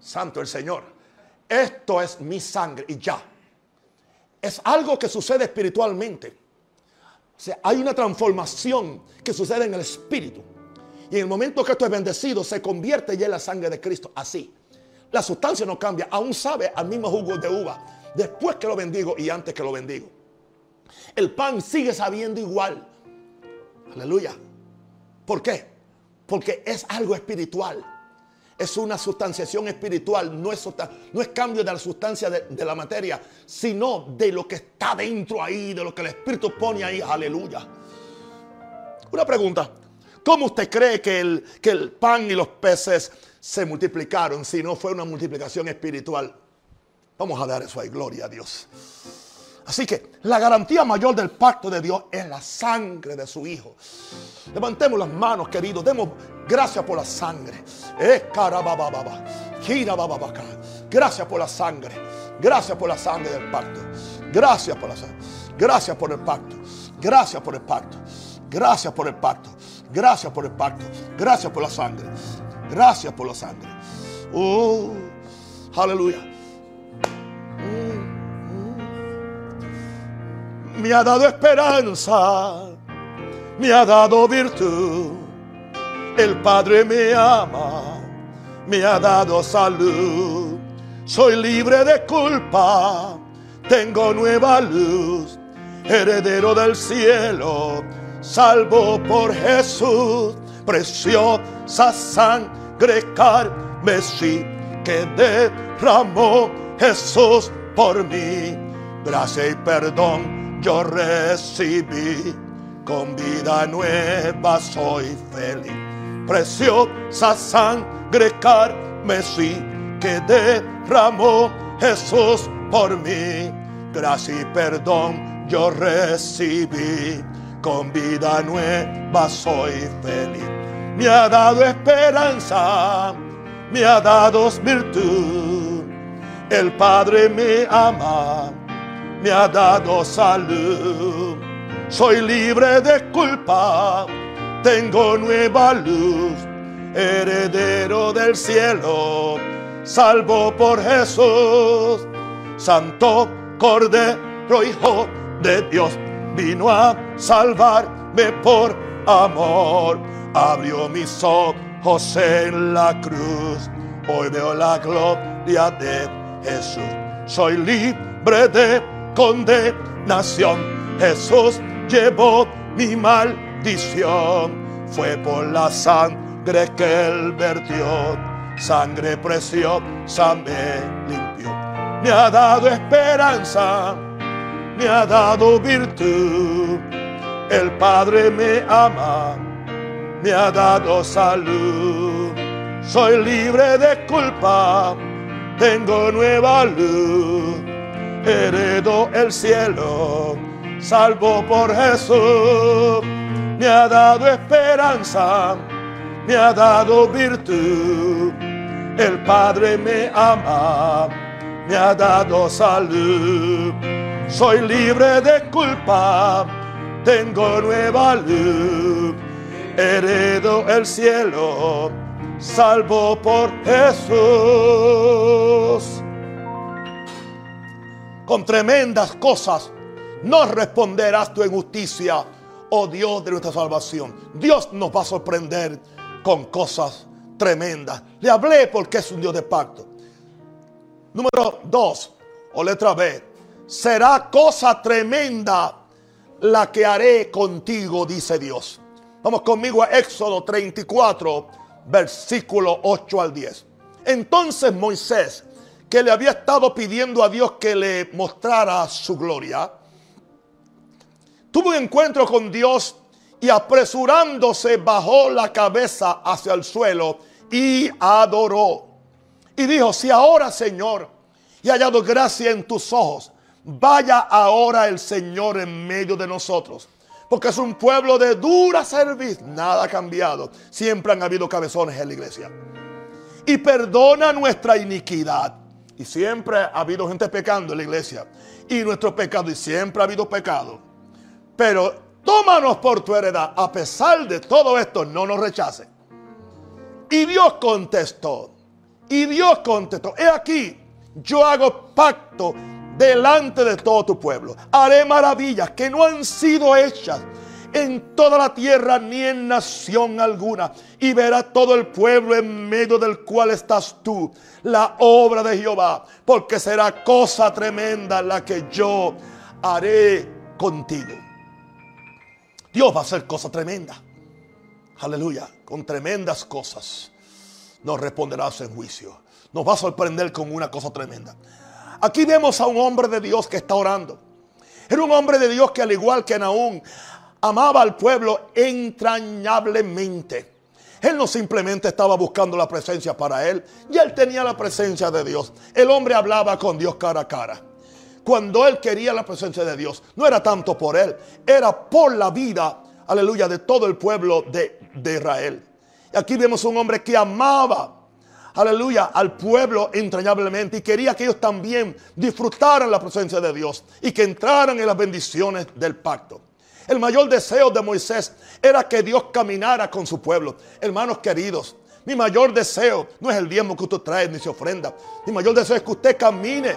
Santo el Señor. Esto es mi sangre y ya. Es algo que sucede espiritualmente. Hay una transformación que sucede en el espíritu. Y en el momento que esto es bendecido, se convierte ya en la sangre de Cristo. Así. La sustancia no cambia. Aún sabe al mismo jugo de uva. Después que lo bendigo y antes que lo bendigo. El pan sigue sabiendo igual. Aleluya. ¿Por qué? Porque es algo espiritual. Es una sustanciación espiritual. No es, cambio de la sustancia de, de la materia, sino de lo que está dentro ahí, de lo que el Espíritu pone ahí. Aleluya. Una pregunta. ¿Cómo usted cree que el, que el pan y los peces se multiplicaron si no fue una multiplicación espiritual? Vamos a dar eso ahí, gloria a Dios. Así que la garantía mayor del pacto de Dios es la sangre de su Hijo. Levantemos las manos, queridos. Demos gracias por la sangre. Eh. Gracias por la sangre. Gracias por la sangre del pacto. Gracias por la sangre. Gracias por el pacto. Gracias por el pacto. Gracias por el pacto. Gracias por el pacto. Gracias por la sangre. Gracias por la sangre. Oh, aleluya. Me ha dado esperanza, me ha dado virtud. El Padre me ama, me ha dado salud. Soy libre de culpa, tengo nueva luz, heredero del cielo, salvo por Jesús. Preciosa sangre carmesí que derramó Jesús por mí. Gracia y perdón yo recibí, con vida nueva soy feliz. Preciosa sangre carmesí que derramó Jesús por mí. Gracia y perdón yo recibí, con vida nueva soy feliz. Me ha dado esperanza, me ha dado virtud. El Padre me ama me ha dado salud. Soy libre de culpa, tengo nueva luz, heredero del cielo, salvo por Jesús. Santo Cordero, Hijo de Dios, vino a salvarme por amor. Abrió mis ojos en la cruz, hoy veo la gloria de Jesús. Soy libre de condenación. Jesús llevó mi maldición. Fue por la sangre que él vertió. Sangre preciosa me limpió. Me ha dado esperanza. Me ha dado virtud. El Padre me ama. Me ha dado salud. Soy libre de culpa. Tengo nueva luz heredo el cielo, salvo por Jesús. Me ha dado esperanza, me ha dado virtud. El Padre me ama, me ha dado salud. Soy libre de culpa, tengo nueva luz. Heredo el cielo, salvo por Jesús con tremendas cosas no responderás tu justicia, oh Dios de nuestra salvación. Dios nos va a sorprender con cosas tremendas. Le hablé porque es un Dios de pacto. Número dos, o letra B, será cosa tremenda la que haré contigo, dice Dios. Vamos conmigo a Éxodo 34, versículo 8 al 10. Entonces Moisés que le había estado pidiendo a Dios que le mostrara su gloria, tuvo un encuentro con Dios y apresurándose bajó la cabeza hacia el suelo y adoró. Y dijo, si ahora Señor, he hallado gracia en tus ojos, vaya ahora el Señor en medio de nosotros. Porque es un pueblo de dura servicio, nada ha cambiado. Siempre han habido cabezones en la iglesia. Y perdona nuestra iniquidad y siempre ha habido gente pecando en la iglesia. Y nuestro pecado, y siempre ha habido pecado. Pero tómanos por tu heredad. A pesar de todo esto, no nos rechace. Y Dios contestó. Y Dios contestó. He aquí, yo hago pacto delante de todo tu pueblo. Haré maravillas que no han sido hechas en toda la tierra ni en nación alguna. Y verá todo el pueblo en medio del cual estás tú, la obra de Jehová, porque será cosa tremenda la que yo haré contigo. Dios va a hacer cosa tremenda. Aleluya, con tremendas cosas nos responderás en juicio. Nos va a sorprender con una cosa tremenda. Aquí vemos a un hombre de Dios que está orando. Era un hombre de Dios que al igual que Naúm amaba al pueblo entrañablemente. Él no simplemente estaba buscando la presencia para él, ya él tenía la presencia de Dios. El hombre hablaba con Dios cara a cara. Cuando él quería la presencia de Dios, no era tanto por él, era por la vida, aleluya, de todo el pueblo de, de Israel. Y aquí vemos un hombre que amaba, aleluya, al pueblo entrañablemente y quería que ellos también disfrutaran la presencia de Dios y que entraran en las bendiciones del pacto. El mayor deseo de Moisés era que Dios caminara con su pueblo. Hermanos queridos, mi mayor deseo no es el diezmo que usted trae ni se ofrenda. Mi mayor deseo es que usted camine,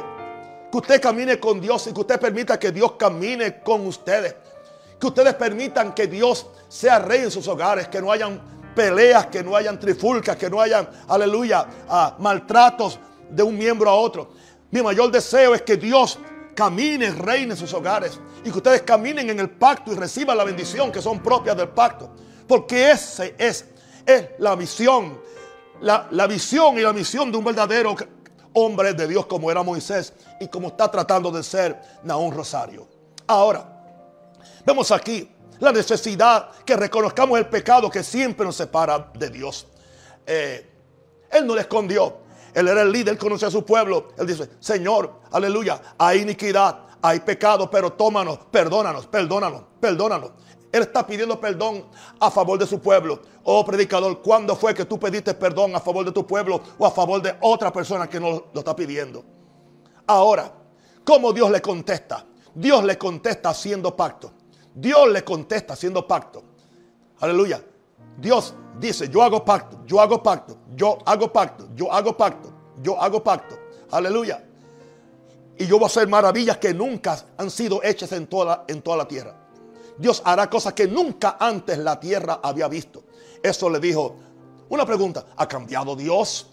que usted camine con Dios y que usted permita que Dios camine con ustedes. Que ustedes permitan que Dios sea rey en sus hogares, que no hayan peleas, que no hayan trifulcas, que no hayan, aleluya, ah, maltratos de un miembro a otro. Mi mayor deseo es que Dios camine, reine en sus hogares y que ustedes caminen en el pacto y reciban la bendición que son propias del pacto. Porque ese es, es la visión, la, la visión y la misión de un verdadero hombre de Dios como era Moisés y como está tratando de ser Naón Rosario. Ahora, vemos aquí la necesidad que reconozcamos el pecado que siempre nos separa de Dios. Eh, él no le escondió. Él era el líder, conocía a su pueblo. Él dice, Señor, aleluya, hay iniquidad, hay pecado, pero tómanos, perdónanos, perdónanos, perdónanos. Él está pidiendo perdón a favor de su pueblo. Oh predicador, ¿cuándo fue que tú pediste perdón a favor de tu pueblo o a favor de otra persona que no lo está pidiendo? Ahora, ¿cómo Dios le contesta? Dios le contesta haciendo pacto. Dios le contesta haciendo pacto. Aleluya. Dios dice, yo hago pacto, yo hago pacto, yo hago pacto, yo hago pacto, yo hago pacto. Aleluya. Y yo voy a hacer maravillas que nunca han sido hechas en toda, en toda la tierra. Dios hará cosas que nunca antes la tierra había visto. Eso le dijo. Una pregunta, ¿ha cambiado Dios?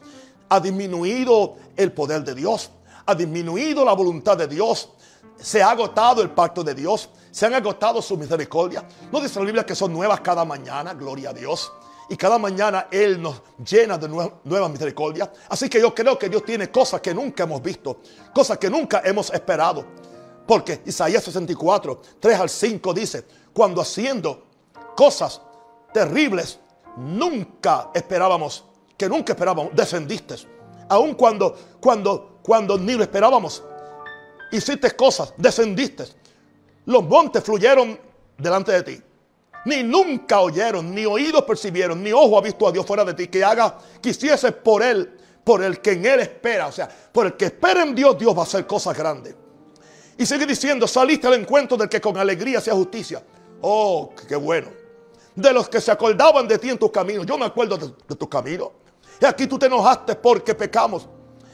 ¿Ha disminuido el poder de Dios? ¿Ha disminuido la voluntad de Dios? ¿Se ha agotado el pacto de Dios? ¿Se han agotado su misericordia? ¿No dice la Biblia que son nuevas cada mañana? Gloria a Dios. Y cada mañana Él nos llena de nue- nuevas misericordias. Así que yo creo que Dios tiene cosas que nunca hemos visto, cosas que nunca hemos esperado. Porque Isaías 64, 3 al 5 dice, cuando haciendo cosas terribles, nunca esperábamos, que nunca esperábamos, descendiste. Aun cuando, cuando, cuando ni lo esperábamos, hiciste cosas, descendiste. Los montes fluyeron delante de ti. Ni nunca oyeron, ni oídos percibieron, ni ojo ha visto a Dios fuera de ti, que haga, quisiese por él, por el que en él espera. O sea, por el que espera en Dios, Dios va a hacer cosas grandes. Y sigue diciendo, saliste al encuentro del que con alegría sea justicia. Oh, qué bueno. De los que se acordaban de ti en tus caminos. Yo me acuerdo de, de tus caminos. Y aquí tú te enojaste porque pecamos.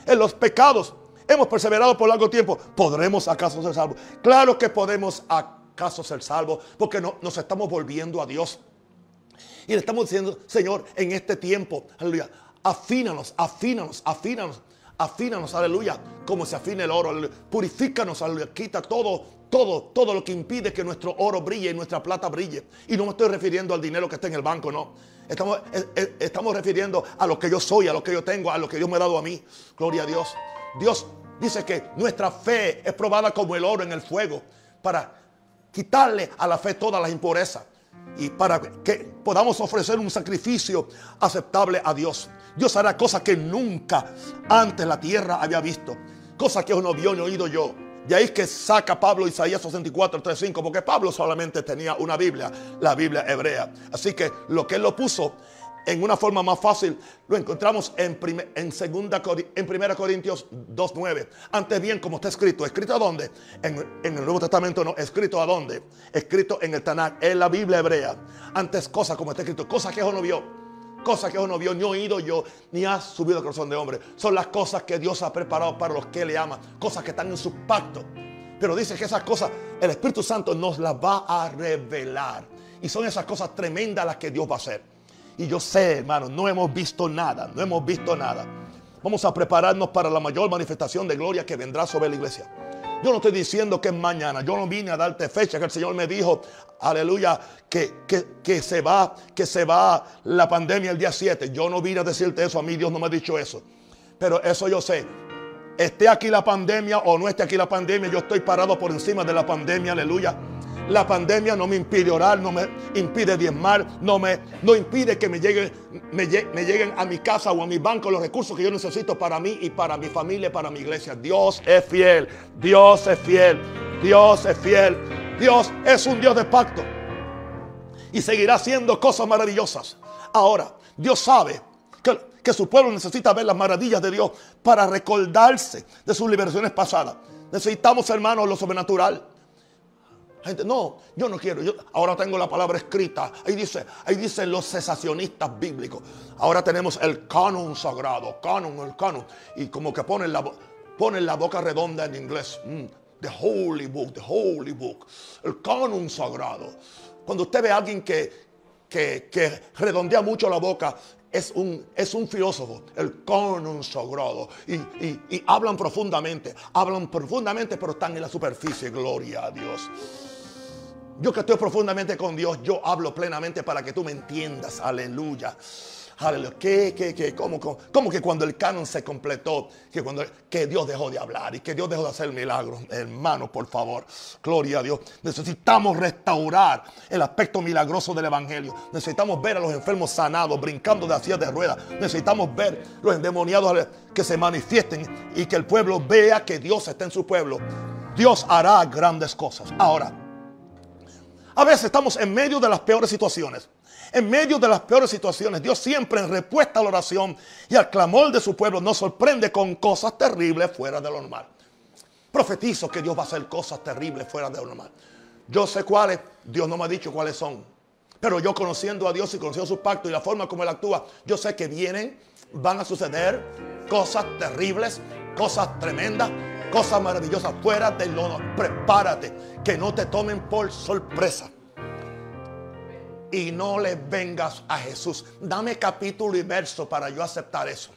En los pecados hemos perseverado por largo tiempo. ¿Podremos acaso ser salvos? Claro que podemos acaso ser salvos porque no, nos estamos volviendo a Dios. Y le estamos diciendo, Señor, en este tiempo, aleluya, afínanos, afínanos, afínanos, afínanos, aleluya, como se afina el oro, aleluya. purifícanos, aleluya, quita todo, todo, todo lo que impide que nuestro oro brille y nuestra plata brille. Y no me estoy refiriendo al dinero que está en el banco, no. Estamos, eh, eh, estamos refiriendo a lo que yo soy, a lo que yo tengo, a lo que Dios me ha dado a mí. Gloria a Dios. Dios dice que nuestra fe es probada como el oro en el fuego para quitarle a la fe todas las impurezas y para que podamos ofrecer un sacrificio aceptable a Dios. Dios hará cosas que nunca antes la tierra había visto, cosas que no vio ni oído yo. De ahí que saca Pablo Isaías 64, 3, 5, porque Pablo solamente tenía una Biblia, la Biblia hebrea. Así que lo que él lo puso en una forma más fácil, lo encontramos en, prime- en, segunda, en 1 Corintios 2.9. Antes bien, como está escrito, ¿escrito a dónde? En, en el Nuevo Testamento no, ¿escrito a dónde? Escrito en el Tanakh, en la Biblia hebrea. Antes cosas como está escrito, cosas que ojo no vio, cosas que ojo no vio, ni oído yo, ni ha subido al corazón de hombre. Son las cosas que Dios ha preparado para los que le aman, cosas que están en su pacto. Pero dice que esas cosas, el Espíritu Santo nos las va a revelar. Y son esas cosas tremendas las que Dios va a hacer. Y yo sé, hermano, no hemos visto nada, no hemos visto nada. Vamos a prepararnos para la mayor manifestación de gloria que vendrá sobre la iglesia. Yo no estoy diciendo que es mañana, yo no vine a darte fecha, que el Señor me dijo, aleluya, que, que, que se va, que se va la pandemia el día 7. Yo no vine a decirte eso, a mí Dios no me ha dicho eso. Pero eso yo sé. Esté aquí la pandemia o no esté aquí la pandemia, yo estoy parado por encima de la pandemia, aleluya. La pandemia no me impide orar, no me impide diezmar, no me no impide que me, me lleguen a mi casa o a mi banco los recursos que yo necesito para mí y para mi familia, para mi iglesia. Dios es fiel, Dios es fiel, Dios es fiel. Dios es un Dios de pacto y seguirá haciendo cosas maravillosas. Ahora, Dios sabe que, que su pueblo necesita ver las maravillas de Dios para recordarse de sus liberaciones pasadas. Necesitamos, hermanos, lo sobrenatural. Gente, no, yo no quiero. Yo ahora tengo la palabra escrita. Ahí dice, ahí dicen los cesacionistas bíblicos. Ahora tenemos el canon sagrado, canon, el canon. Y como que ponen la, ponen la boca redonda en inglés. Mm, the holy book, the holy book. El canon sagrado. Cuando usted ve a alguien que, que, redondea mucho la boca, es un, es un filósofo, el canon sagrado. Y- y hablan profundamente, hablan profundamente, pero están en la superficie. Gloria a Dios. Yo que estoy profundamente con Dios, yo hablo plenamente para que tú me entiendas. Aleluya. Aleluya. ¿Qué, qué, qué? ¿Cómo, cómo, que cuando el canon se completó, que, cuando, que Dios dejó de hablar y que Dios dejó de hacer milagros? Hermano, por favor. Gloria a Dios. Necesitamos restaurar el aspecto milagroso del Evangelio. Necesitamos ver a los enfermos sanados, brincando de las sillas de ruedas. Necesitamos ver los endemoniados que se manifiesten y que el pueblo vea que Dios está en su pueblo. Dios hará grandes cosas. Ahora, a veces estamos en medio de las peores situaciones. En medio de las peores situaciones, Dios siempre en respuesta a la oración y al clamor de su pueblo nos sorprende con cosas terribles fuera de lo normal. Profetizo que Dios va a hacer cosas terribles fuera de lo normal. Yo sé cuáles, Dios no me ha dicho cuáles son. Pero yo conociendo a Dios y conociendo su pacto y la forma como Él actúa, yo sé que vienen, van a suceder cosas terribles, cosas tremendas, cosas maravillosas fuera de lo. Prepárate, que no te tomen por sorpresa. Y no le vengas a Jesús. Dame capítulo y verso para yo aceptar eso.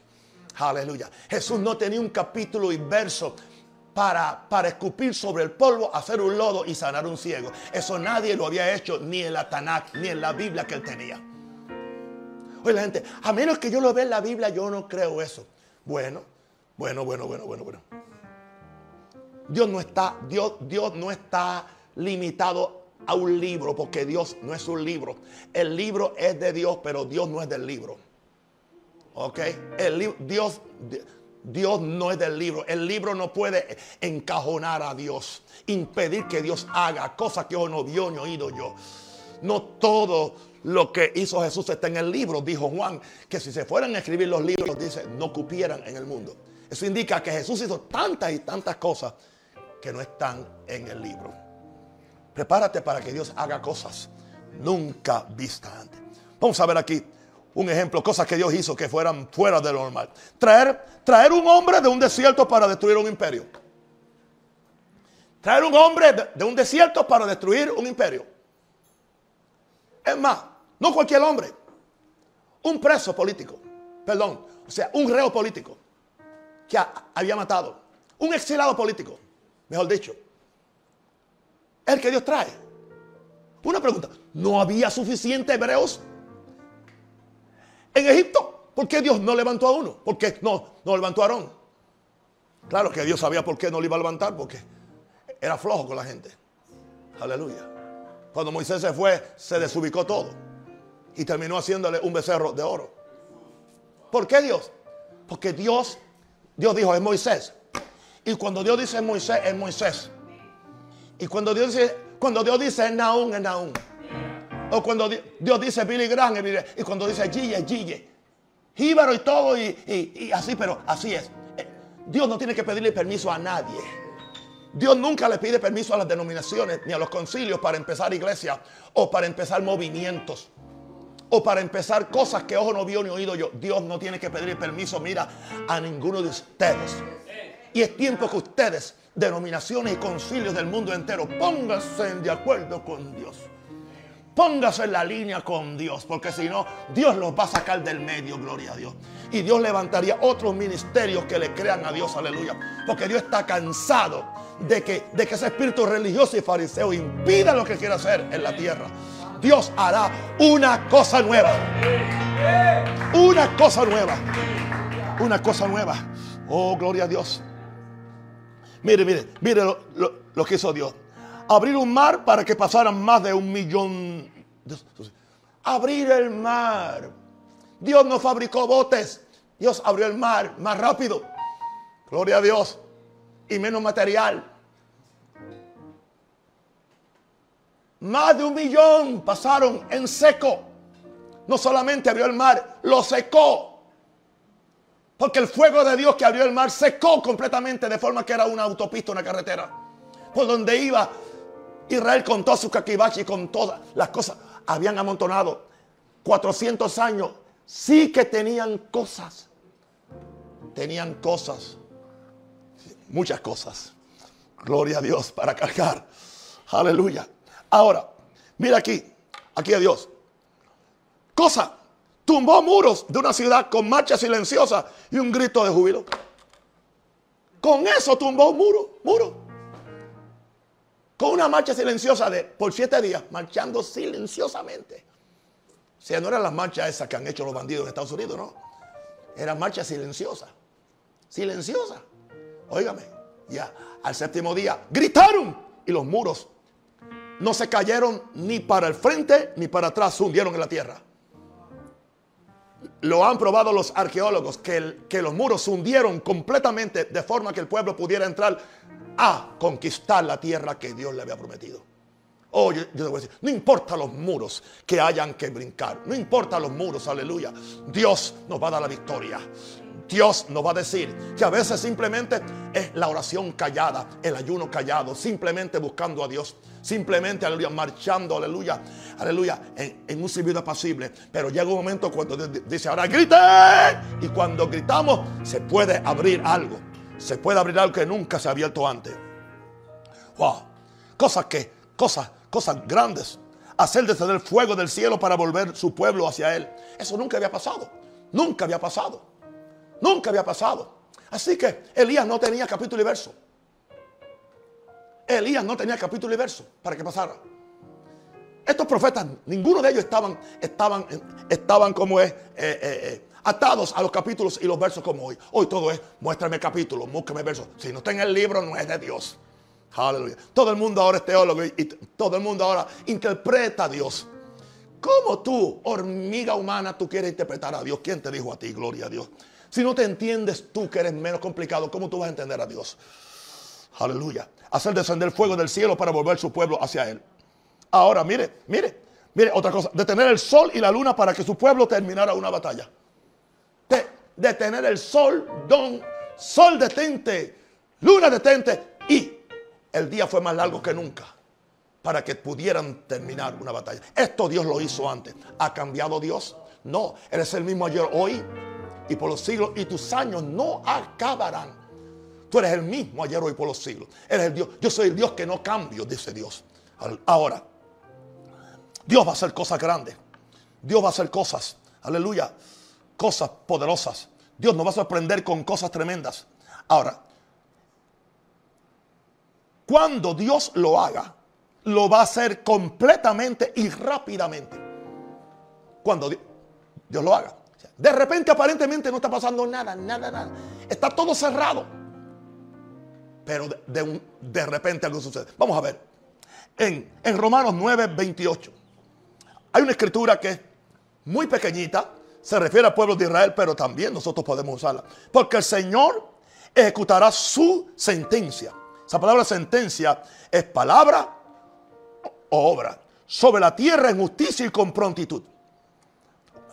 Aleluya. Jesús no tenía un capítulo y verso para, para escupir sobre el polvo, hacer un lodo y sanar un ciego. Eso nadie lo había hecho ni en la Tanakh, ni en la Biblia que él tenía. Oye, la gente, a menos que yo lo vea en la Biblia, yo no creo eso. Bueno, bueno, bueno, bueno, bueno, bueno. Dios no está, Dios, Dios no está limitado a un libro, porque Dios no es un libro. El libro es de Dios, pero Dios no es del libro. ¿Ok? El Dios, Dios no es del libro. El libro no puede encajonar a Dios, impedir que Dios haga cosas que yo no vio ni oído yo. No todo lo que hizo Jesús está en el libro, dijo Juan, que si se fueran a escribir los libros, dice, no cupieran en el mundo. Eso indica que Jesús hizo tantas y tantas cosas que no están en el libro. Prepárate para que Dios haga cosas nunca vistas antes. Vamos a ver aquí un ejemplo, cosas que Dios hizo que fueran fuera de lo normal. Traer, traer un hombre de un desierto para destruir un imperio. Traer un hombre de, un desierto para destruir un imperio. Es más, no cualquier hombre. Un preso político. Perdón. O sea, un reo político que ha- había matado. Un exilado político. Mejor dicho. El que Dios trae. Una pregunta. ¿No había suficientes hebreos en Egipto? ¿Por qué Dios no levantó a uno? ¿Por qué no, no levantó a Aarón? Claro que Dios sabía por qué no lo iba a levantar, porque era flojo con la gente. Aleluya. Cuando Moisés se fue, se desubicó todo. Y terminó haciéndole un becerro de oro. ¿Por qué Dios? Porque Dios, Dios dijo, es Moisés. Y cuando Dios dice Moisés, es Moisés. Y cuando Dios dice, cuando Dios dice es Naún, es Naún. O cuando Di- Dios dice Billy Graham, es Billy Graham. Y cuando dice Gille, es Gille. Jíbaro y todo, y, y- y así, pero así es. Eh, Dios no tiene que pedirle permiso a nadie. Dios nunca le pide permiso a las denominaciones ni a los concilios para empezar iglesia o para empezar movimientos o para empezar cosas que ojo no vio ni oído yo. Dios no tiene que pedir permiso, mira, a ninguno de ustedes. Y es tiempo que ustedes, denominaciones y concilios del mundo entero, pónganse de acuerdo con Dios. Póngase en la línea con Dios, porque si no, Dios los va a sacar del medio, gloria a Dios. Y Dios levantaría otros ministerios que le crean a Dios, aleluya. Porque Dios está cansado de que, de que ese espíritu religioso y fariseo impida lo que quiere hacer en la tierra. Dios hará una cosa nueva. Una cosa nueva. Una cosa nueva. Oh, gloria a Dios. Mire, mire, mire lo, que hizo Dios. Abrir un mar para que pasaran más de un millón. Abrir el mar. Dios no fabricó botes. Dios abrió el mar más rápido. Gloria a Dios. Y menos material. Más de un millón pasaron en seco. No solamente abrió el mar, lo secó. Porque el fuego de Dios que abrió el mar secó completamente de forma que era una autopista, una carretera. Por donde iba Israel con todo su caquivache y con todas las cosas. Habían amontonado 400 años. Sí que tenían cosas. Tenían cosas. Muchas cosas. Gloria a Dios para cargar. Aleluya. Ahora, mira aquí. Aquí a Dios. Cosa. Tumbó muros de una ciudad con marcha silenciosa y un grito de júbilo. Con eso tumbó un muro, muro. Con una marcha silenciosa de por siete días, marchando silenciosamente. O sea, no eran las marchas esas que han hecho los bandidos en Estados Unidos, no. Eran marchas silenciosas. Silenciosas. Óigame, ya al séptimo día gritaron y los muros no se cayeron ni para el frente ni para atrás, se hundieron en la tierra. Lo han probado los arqueólogos, que, los muros se hundieron completamente de forma que el pueblo pudiera entrar a conquistar la tierra que Dios le había prometido. Oh, yo, yo te voy a decir, no importa los muros que hayan que brincar, no importa los muros, aleluya. Dios nos va a dar la victoria. Dios nos va a decir que a veces simplemente es la oración callada, el ayuno callado, simplemente buscando a Dios, simplemente, aleluya, marchando, aleluya, aleluya, en, un servicio apacible. Pero llega un momento cuando dice, ahora grite. Y cuando gritamos, se puede abrir algo. Se puede abrir algo que nunca se ha abierto antes. Wow. Cosas que, cosas, cosas grandes. Hacer descender el fuego del cielo para volver su pueblo hacia él. Eso nunca había pasado. Nunca había pasado. Nunca había pasado. Así que Elías no tenía capítulo y verso. Elías no tenía capítulo y verso para que pasara. Estos profetas, ninguno de ellos estaban, estaban, estaban como es, eh, eh, eh, atados a los capítulos y los versos como hoy. Hoy todo es, muéstrame capítulos, búsqueme versos. Si no está en el libro, no es de Dios. Aleluya. Todo el mundo ahora es teólogo y, y todo el mundo ahora interpreta a Dios. ¿Cómo tú, hormiga humana, tú quieres interpretar a Dios? ¿Quién te dijo a ti, gloria a Dios? Si no te entiendes tú que eres menos complicado, ¿cómo tú vas a entender a Dios? Aleluya. Hacer descender fuego del cielo para volver su pueblo hacia él. Ahora, mire, mire, mire, otra cosa. Detener el sol y la luna para que su pueblo terminara una batalla. De, detener el sol, don, sol detente, luna detente. Y el día fue más largo que nunca para que pudieran terminar una batalla. Esto Dios lo hizo antes. ¿Ha cambiado Dios? No, Él es el mismo ayer, hoy y por los siglos. Y tus años no acabarán. Tú eres el mismo ayer, hoy, por los siglos. Eres el Dios. Yo soy el Dios que no cambio, dice Dios. Ahora, Dios va a hacer cosas grandes. Dios va a hacer cosas, aleluya, cosas poderosas. Dios nos va a sorprender con cosas tremendas. Ahora, cuando Dios lo haga, lo va a hacer completamente y rápidamente. Cuando Dios, Dios lo haga. De repente aparentemente no está pasando nada, nada, nada. Está todo cerrado. Pero de, de, repente algo sucede. Vamos a ver. En, en Romanos 9, 28. Hay una escritura que es muy pequeñita. Se refiere al pueblo de Israel, pero también nosotros podemos usarla. Porque el Señor ejecutará su sentencia. Esa palabra sentencia es palabra o obra sobre la tierra en justicia y con prontitud.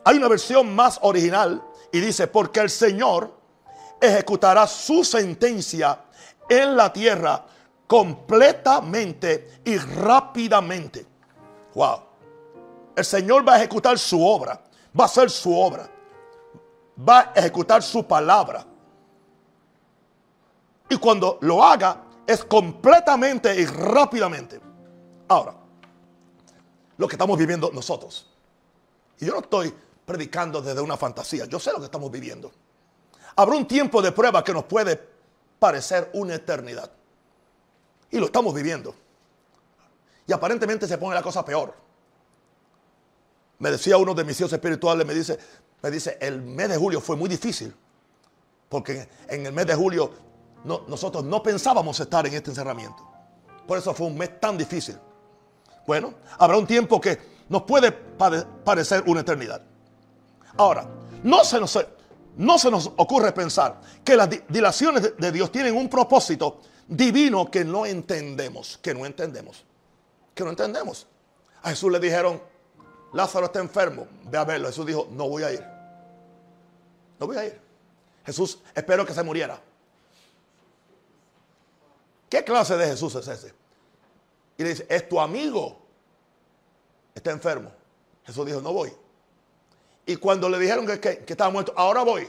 Hay una versión más original y dice, porque el Señor ejecutará su sentencia en la tierra completamente y rápidamente. Wow. El Señor va a ejecutar su obra, va a hacer su obra, va a ejecutar su palabra. Y cuando lo haga, es completamente y rápidamente. Ahora, lo que estamos viviendo nosotros. Y yo no estoy predicando desde una fantasía, yo sé lo que estamos viviendo. Habrá un tiempo de prueba que nos puede parecer una eternidad. Y lo estamos viviendo. Y aparentemente se pone la cosa peor. Me decía uno de mis hijos espirituales, me dice, me dice, el mes de julio fue muy difícil. Porque en el mes de julio no- nosotros no pensábamos estar en este encerramiento. Por eso fue un mes tan difícil. Bueno, habrá un tiempo que nos puede pare- parecer una eternidad. Ahora, no se nos, ocurre pensar que las di- dilaciones de, de Dios tienen un propósito divino que no entendemos, que no entendemos, que no entendemos. A Jesús le dijeron, Lázaro está enfermo, ve a verlo. Jesús dijo, no voy a ir. No voy a ir. Jesús, espero que se muriera. ¿Qué clase de Jesús es ese? Y le dice, es tu amigo. Está enfermo. Jesús dijo, no voy. Y cuando le dijeron que, que- estaba muerto, ahora voy.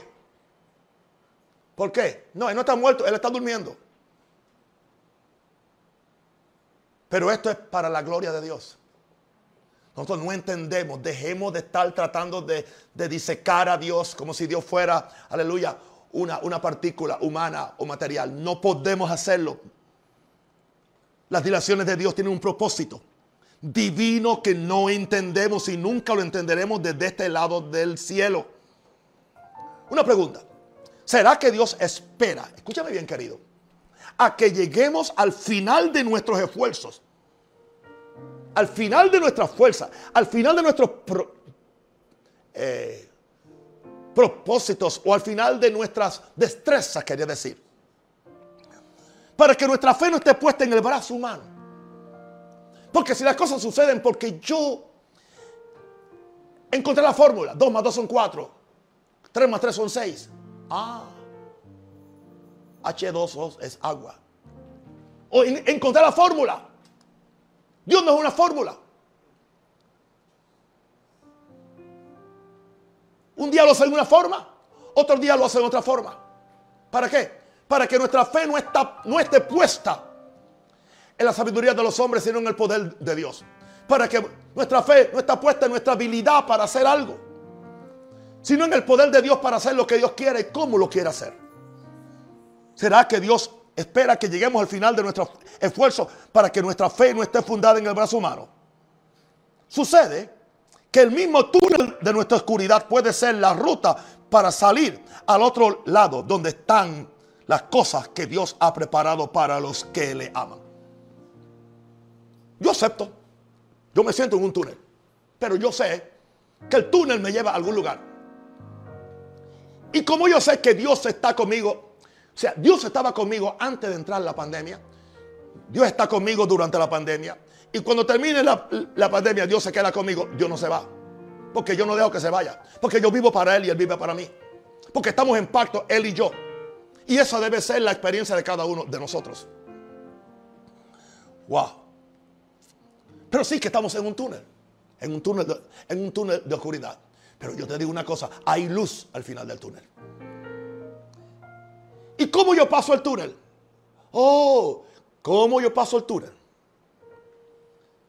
¿Por qué? No, él no está muerto, él está durmiendo. Pero esto es para la gloria de Dios. Nosotros no entendemos, dejemos de estar tratando de, de disecar a Dios como si Dios fuera, aleluya, una, una partícula humana o material. No podemos hacerlo. Las dilaciones de Dios tienen un propósito divino que no entendemos y nunca lo entenderemos desde este lado del cielo. Una pregunta. ¿Será que Dios espera, escúchame bien querido, a que lleguemos al final de nuestros esfuerzos? Al final de nuestras fuerzas, al final de nuestros eh, propósitos o al final de nuestras destrezas, quería decir. Para que nuestra fe no esté puesta en el brazo humano. Porque si las cosas suceden porque yo encontré la fórmula, 2 más 2 son 4, 3 más 3 son 6. Ah, H2O es agua. O en- encontré la fórmula. Dios no es una fórmula. Un día lo hace de una forma, otro día lo hace de otra forma. ¿Para qué? Para que nuestra fe no, está, no esté puesta en la sabiduría de los hombres, sino en el poder de Dios. Para que nuestra fe no está puesta en nuestra habilidad para hacer algo, sino en el poder de Dios para hacer lo que Dios quiere y cómo lo quiere hacer. ¿Será que Dios espera que lleguemos al final de nuestro esfuerzo para que nuestra fe no esté fundada en el brazo humano? Sucede que el mismo túnel de nuestra oscuridad puede ser la ruta para salir al otro lado donde están las cosas que Dios ha preparado para los que le aman. Yo acepto, yo me siento en un túnel, pero yo sé que el túnel me lleva a algún lugar. Y como yo sé que Dios está conmigo, o sea, Dios estaba conmigo antes de entrar la pandemia, Dios está conmigo durante la pandemia. Y cuando termine la, la pandemia, Dios se queda conmigo. Dios no se va. Porque yo no dejo que se vaya. Porque yo vivo para Él y Él vive para mí. Porque estamos en pacto, Él y yo. Y esa debe ser la experiencia de cada uno de nosotros. Wow. Pero sí que estamos en un túnel. En un túnel de, en un túnel de oscuridad. Pero yo te digo una cosa, hay luz al final del túnel. ¿Y cómo yo paso el túnel? Oh, ¿cómo yo paso el túnel?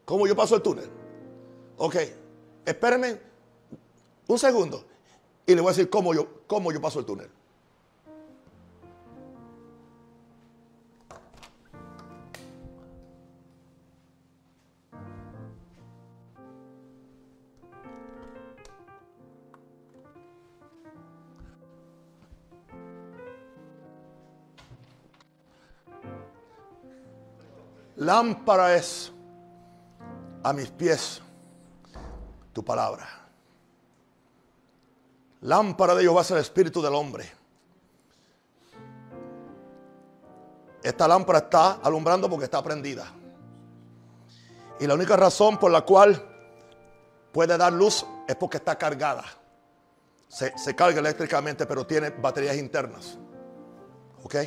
¿Cómo yo paso el túnel? Ok, espérenme un segundo y le voy a decir cómo yo, cómo yo paso el túnel. Lámpara es a mis pies tu palabra. Lámpara de a ser el espíritu del hombre. Esta lámpara está alumbrando porque está prendida. Y la única razón por la cual puede dar luz es porque está cargada. Se, se carga eléctricamente, pero tiene baterías internas. ¿Ok?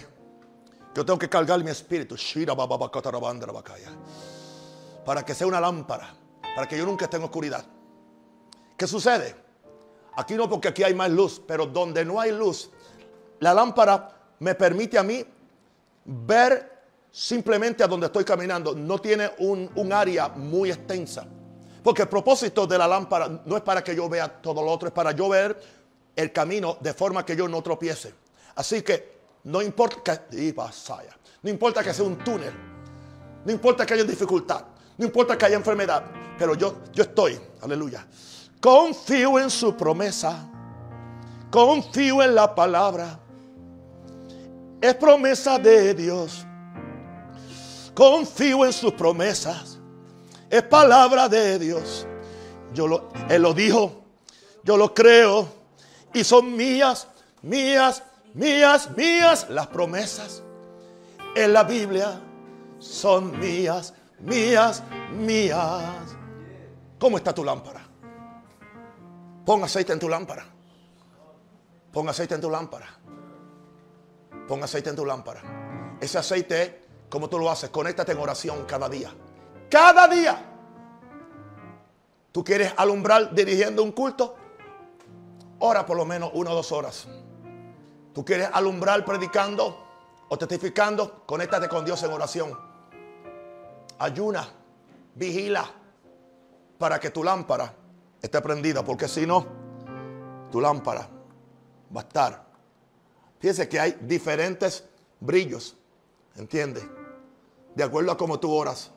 Yo tengo que cargar mi espíritu. Para que sea una lámpara. Para que yo nunca esté en oscuridad. ¿Qué sucede? Aquí no porque aquí hay más luz. Pero donde no hay luz. La lámpara me permite a mí ver simplemente a donde estoy caminando. No tiene un, un área muy extensa. Porque el propósito de la lámpara no es para que yo vea todo lo otro. Es para yo ver el camino de forma que yo no tropiece. Así que no importa que, no importa que sea un túnel, no importa que haya dificultad, no importa que haya enfermedad, pero yo, yo estoy, aleluya. Confío en su promesa, confío en la palabra, es promesa de Dios. Confío en sus promesas, es palabra de Dios. Yo lo, él lo dijo, yo lo creo. Y son mías, mías, mías, mías. Las promesas en la Biblia son mías, mías, mías. ¿Cómo está tu lámpara? Pon aceite en tu lámpara. Pon aceite en tu lámpara. Pon aceite en tu lámpara. Ese aceite como tú lo haces. Conéctate en oración cada día. Cada día. ¿Tú quieres alumbrar dirigiendo un culto? Ora por lo menos una o dos horas. ¿Tú quieres alumbrar predicando o testificando? Conéctate con Dios en oración. Ayuna, vigila para que tu lámpara esté prendida, porque si no, tu lámpara va a estar. Fíjense que hay diferentes brillos, ¿entiendes? De acuerdo a cómo tú oras.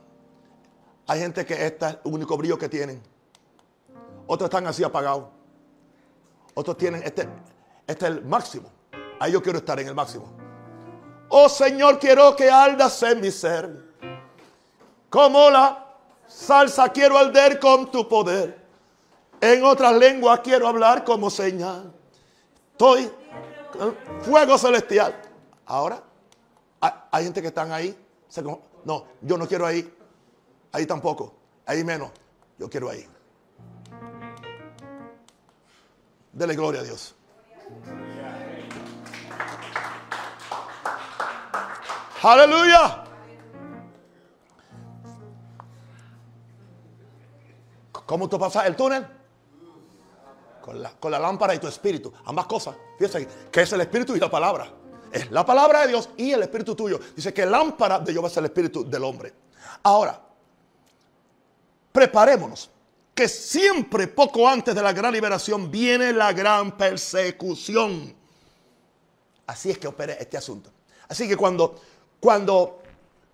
Hay gente que este es el único brillo que tienen. Otros están así apagados. Otros tienen este, este es el máximo. Ahí yo quiero estar en el máximo. Oh Señor, quiero que ardas en mi ser. Como la salsa quiero arder con tu poder. En otras lenguas quiero hablar como señal. Estoy fuego celestial. Ahora, hay, gente que están ahí. No, yo no quiero ahí. Ahí tampoco. Ahí menos. Yo quiero ahí. Dele gloria a Dios. Aleluya. ¿Cómo tú pasas el túnel? Con la, la lámpara y tu espíritu. Ambas cosas. Fíjense que es el espíritu y la palabra. Es la palabra de Dios y el espíritu tuyo. Dice que lámpara de Dios va a ser el espíritu del hombre. Ahora, preparémonos. Que siempre, poco antes de la gran liberación, viene la gran persecución. Así es que opera este asunto. Así que cuando, cuando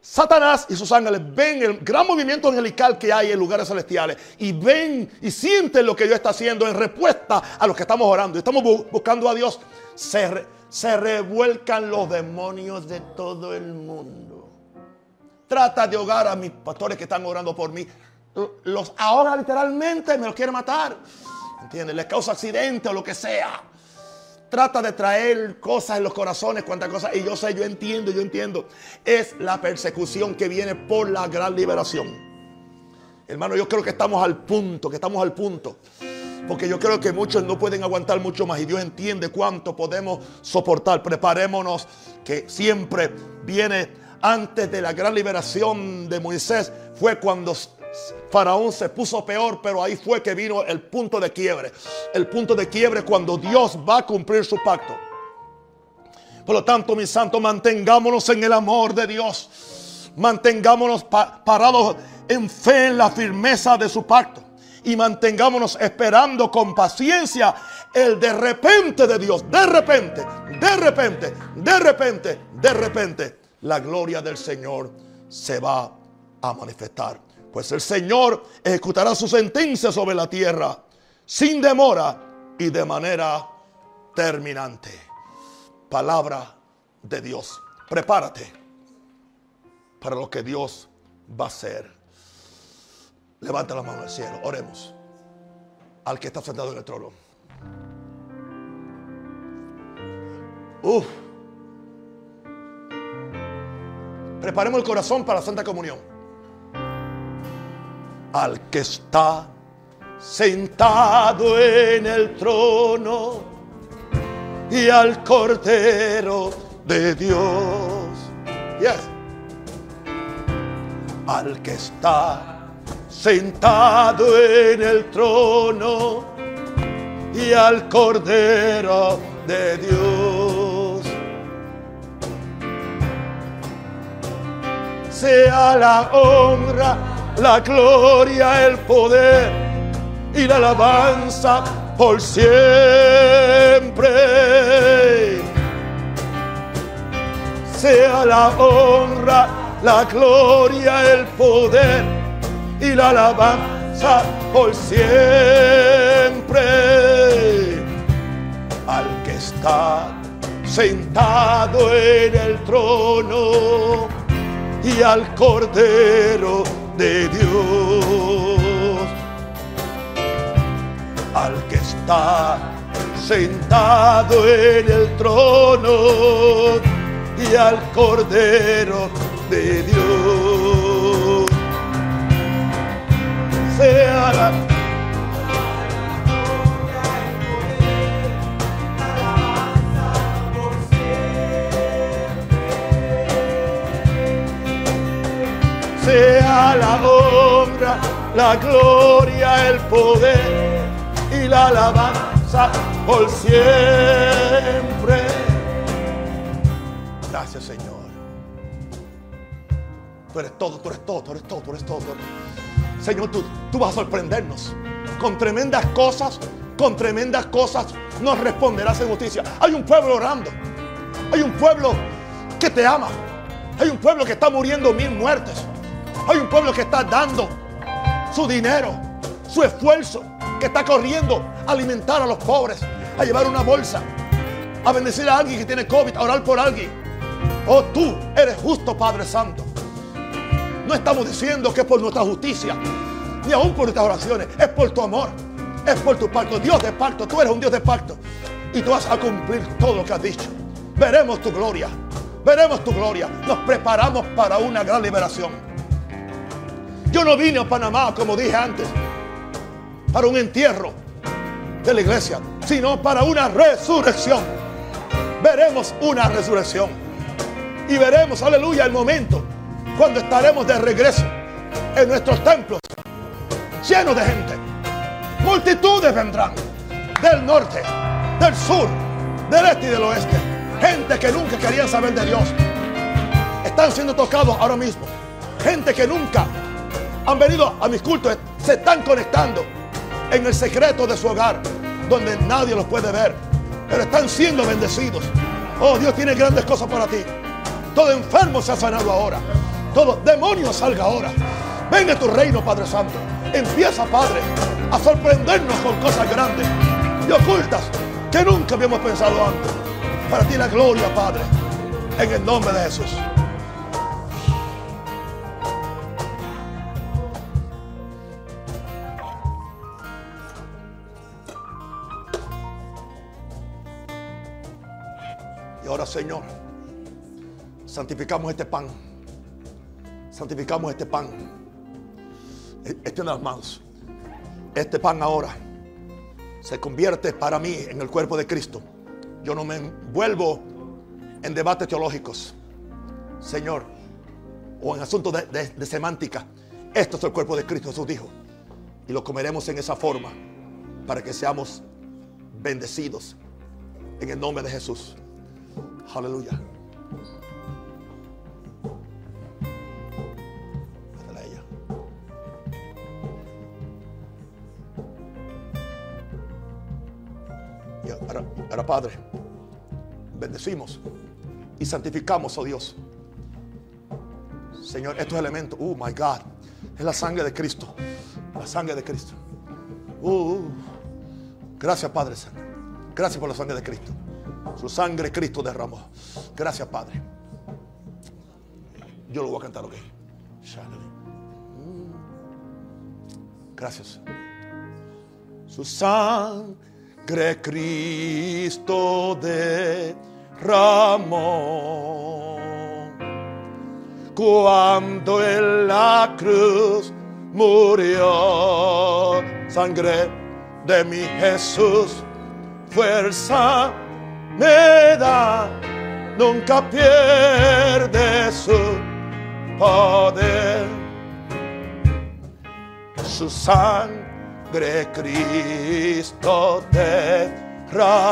Satanás y sus ángeles ven el gran movimiento angelical que hay en lugares celestiales y ven y sienten lo que Dios está haciendo en respuesta a lo que estamos orando y estamos bu- buscando a Dios, se revuelcan los demonios de todo el mundo. Trata de ahogar a mis pastores que están orando por mí. Los ahoga literalmente, me los quiere matar. ¿Entiendes? Les causa accidente o lo que sea trata de traer cosas en los corazones, cuantas cosas. Y yo sé, yo entiendo, yo entiendo. Es la persecución que viene por la gran liberación. Hermano, yo creo que estamos al punto, que estamos al punto. Porque yo creo que muchos no pueden aguantar mucho más y Dios entiende cuánto podemos soportar. Preparémonos que siempre viene antes de la gran liberación de Moisés. Fue cuando Faraón se puso peor, pero ahí fue que vino el punto de quiebre. El punto de quiebre cuando Dios va a cumplir su pacto. Por lo tanto, mis santos, mantengámonos en el amor de Dios. Mantengámonos pa- parados en fe, en la firmeza de su pacto. Y mantengámonos esperando con paciencia el de repente de Dios. De repente, de repente, de repente, de repente, la gloria del Señor se va a manifestar. Pues el Señor ejecutará su sentencia sobre la tierra sin demora y de manera terminante palabra de Dios. Prepárate para lo que Dios va a hacer. Levanta la mano al cielo, oremos al que está sentado en el trono. Uf. Preparemos el corazón para la Santa Comunión. Al que está sentado en el trono y al Cordero de Dios. Yes. Al que está sentado en el trono y al Cordero de Dios. Sea la honra, la gloria, el poder y la alabanza por siempre. Sea la honra, la gloria, el poder y la alabanza por siempre. Al que está sentado en el trono y al Cordero de Dios al que está sentado en el trono y al Cordero de Dios. Sea la sea la honra, la gloria, el poder y la alabanza por siempre. Gracias, Señor. Tú eres todo, tú eres todo, tú eres todo, tú eres todo. Señor, tú, tú vas a sorprendernos con tremendas cosas, con tremendas cosas nos responderás en justicia. Hay un pueblo orando, hay un pueblo que te ama, hay un pueblo que está muriendo mil muertes, hay un pueblo que está dando su dinero, su esfuerzo, que está corriendo a alimentar a los pobres, a llevar una bolsa, a bendecir a alguien que tiene COVID, a orar por alguien. Oh, tú eres justo, Padre Santo. No estamos diciendo que es por nuestra justicia, ni aún por nuestras oraciones, es por tu amor, es por tu pacto. Dios de pacto, tú eres un Dios de pacto y tú vas a cumplir todo lo que has dicho. Veremos tu gloria, veremos tu gloria. Nos preparamos para una gran liberación. Yo no vine a Panamá, como dije antes, para un entierro de la iglesia, sino para una resurrección. Veremos una resurrección. Y veremos, aleluya, el momento cuando estaremos de regreso en nuestros templos llenos de gente. Multitudes vendrán del norte, del sur, del este y del oeste. Gente que nunca querían saber de Dios. Están siendo tocados ahora mismo. Gente que nunca han venido a mis cultos. Se están conectando en el secreto de su hogar, donde nadie los puede ver. Pero están siendo bendecidos. Oh, Dios tiene grandes cosas para ti. Todo enfermo se ha sanado ahora. Todo demonio salga ahora. Venga tu reino, Padre Santo. Empieza, Padre, a sorprendernos con cosas grandes y ocultas que nunca habíamos pensado antes. Para ti la gloria, Padre, en el nombre de Jesús. Ahora, Señor, santificamos este pan. Santificamos este pan. Extiende las manos. Este pan ahora se convierte para mí en el cuerpo de Cristo. Yo no me envuelvo en debates teológicos, Señor, o en asuntos de- de semántica. Esto es el cuerpo de Cristo, Jesús dijo. Y lo comeremos en esa forma para que seamos bendecidos en el nombre de Jesús. Aleluya. Ahora, ahora, Padre, bendecimos y santificamos, oh Dios. Señor, estos elementos, oh my God, es la sangre de Cristo. La sangre de Cristo. Uh. Gracias, Padre Santo. Gracias por la sangre de Cristo. Su sangre Cristo derramó. Gracias, Padre. Yo lo voy a cantar, ok. Mm. Gracias. Su sangre Cristo derramó. Cuando en la cruz murió, sangre de mi Jesús, fuerza me da, nunca pierde su poder. Su sangre Cristo derramó.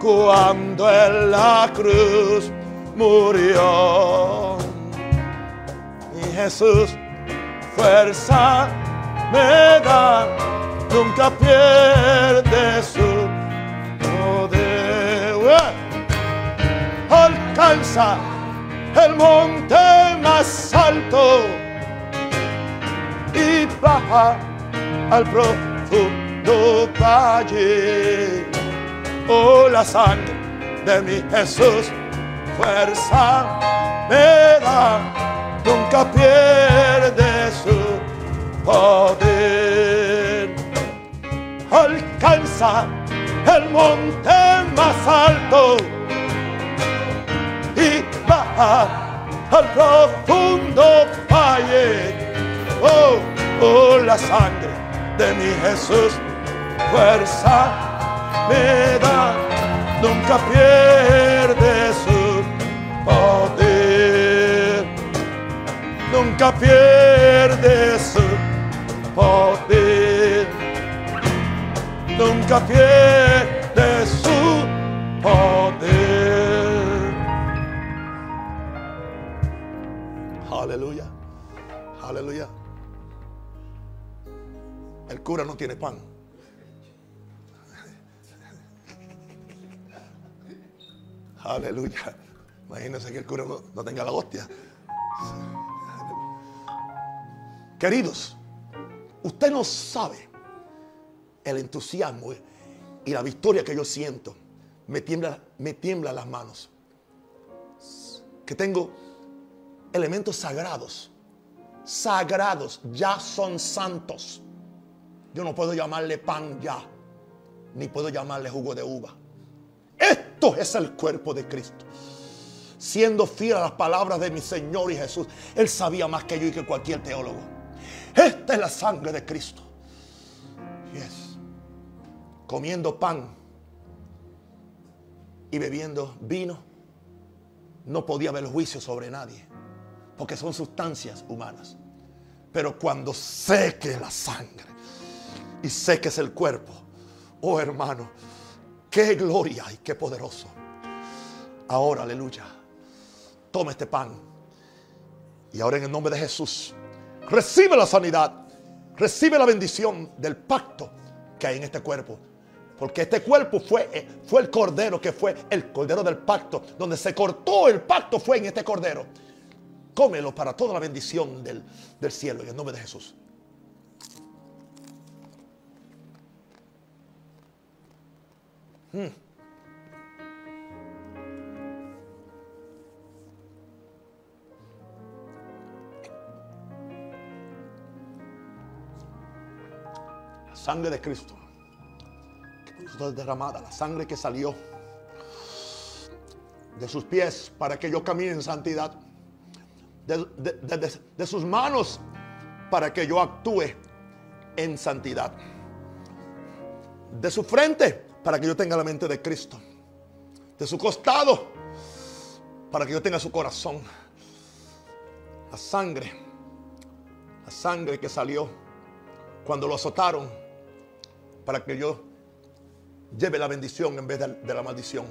Cuando en la cruz murió, mi Jesús fuerza me da, nunca pierde su poder. Alcanza el monte más alto y baja al profundo valle. Oh, la sangre de mi Jesús, fuerza me da, nunca pierde su poder. Alcanza el monte más alto y baja al profundo valle. Oh, oh, la sangre de mi Jesús, fuerza me da, nunca pierde su poder. Nunca pierde su poder. Nunca pierde su poder. Aleluya. Aleluya. El cura no tiene pan. Aleluya. Imagínense que el cura no, no tenga la hostia. Queridos, usted no sabe el entusiasmo y la victoria que yo siento. Me tiembla, me tiembla las manos. Que tengo elementos sagrados. Sagrados. Ya son santos. Yo no puedo llamarle pan ya. Ni puedo llamarle jugo de uva. Esto es el cuerpo de Cristo. Siendo fiel a las palabras de mi Señor y Jesús. Él sabía más que yo y que cualquier teólogo. Esta es la sangre de Cristo. Comiendo pan y bebiendo vino, no podía haber juicio sobre nadie, porque son sustancias humanas. Pero cuando seque la sangre y seques el cuerpo, oh hermano, qué gloria y qué poderoso. Ahora, aleluya, toma este pan y ahora en el nombre de Jesús, recibe la sanidad, recibe la bendición del pacto que hay en este cuerpo. Porque este cuerpo fue, eh, fue el cordero que fue el cordero del pacto. Donde se cortó el pacto fue en este cordero. Cómelo para toda la bendición del, del cielo en el nombre de Jesús. Mm. Sangre de Cristo derramada, la sangre que salió de sus pies para que yo camine en santidad, de, de- sus manos para que yo actúe en santidad, de su frente para que yo tenga la mente de Cristo, de su costado para que yo tenga su corazón, la sangre, la sangre que salió cuando lo azotaron para que yo lleve la bendición en vez de, la maldición.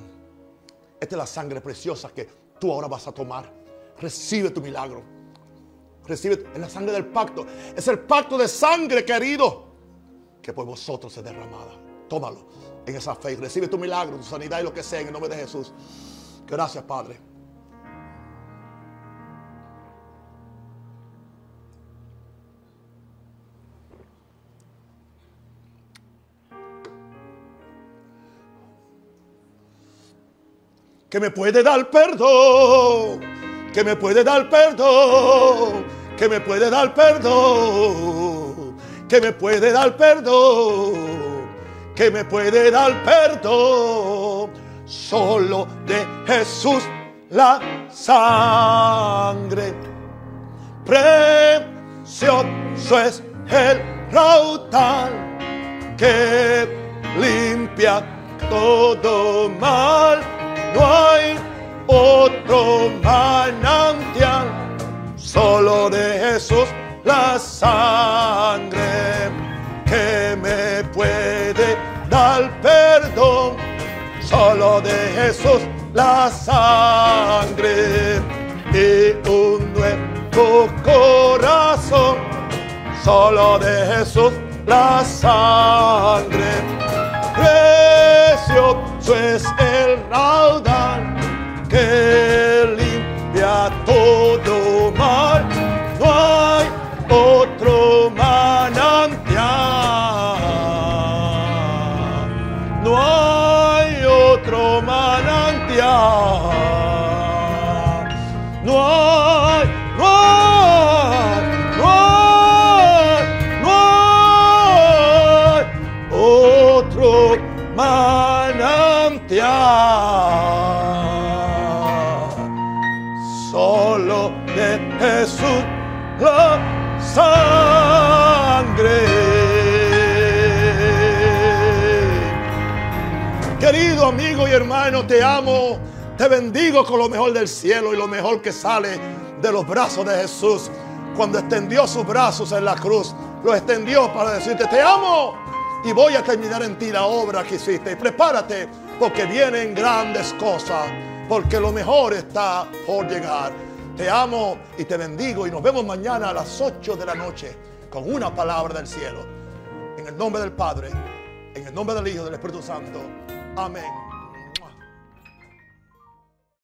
Esta es la sangre preciosa que tú ahora vas a tomar. Recibe tu milagro. Recibe es la sangre del pacto. Es el pacto de sangre querido que por vosotros es derramada. Tómalo en esa fe. Recibe tu milagro, tu sanidad y lo que sea en el nombre de Jesús. Gracias, Padre. Que me puede dar perdón, que me puede dar perdón, que me puede dar perdón, que me puede dar perdón, que me puede dar perdón, solo de Jesús la sangre. Precioso es el raudal que limpia todo mal. No hay otro manantial, solo de Jesús la sangre que me puede dar perdón. Solo de Jesús la sangre y un nuevo corazón. Solo de Jesús la sangre. Precioso es el raudal que limpia todo hermano, te amo, te bendigo con lo mejor del cielo y lo mejor que sale de los brazos de Jesús. Cuando extendió sus brazos en la cruz, los extendió para decirte, te amo y voy a terminar en ti la obra que hiciste. Y prepárate porque vienen grandes cosas, porque lo mejor está por llegar. Te amo y te bendigo y nos vemos mañana a las 8 de la noche con una palabra del cielo. En el nombre del Padre, en el nombre del Hijo del Espíritu Santo. Amén.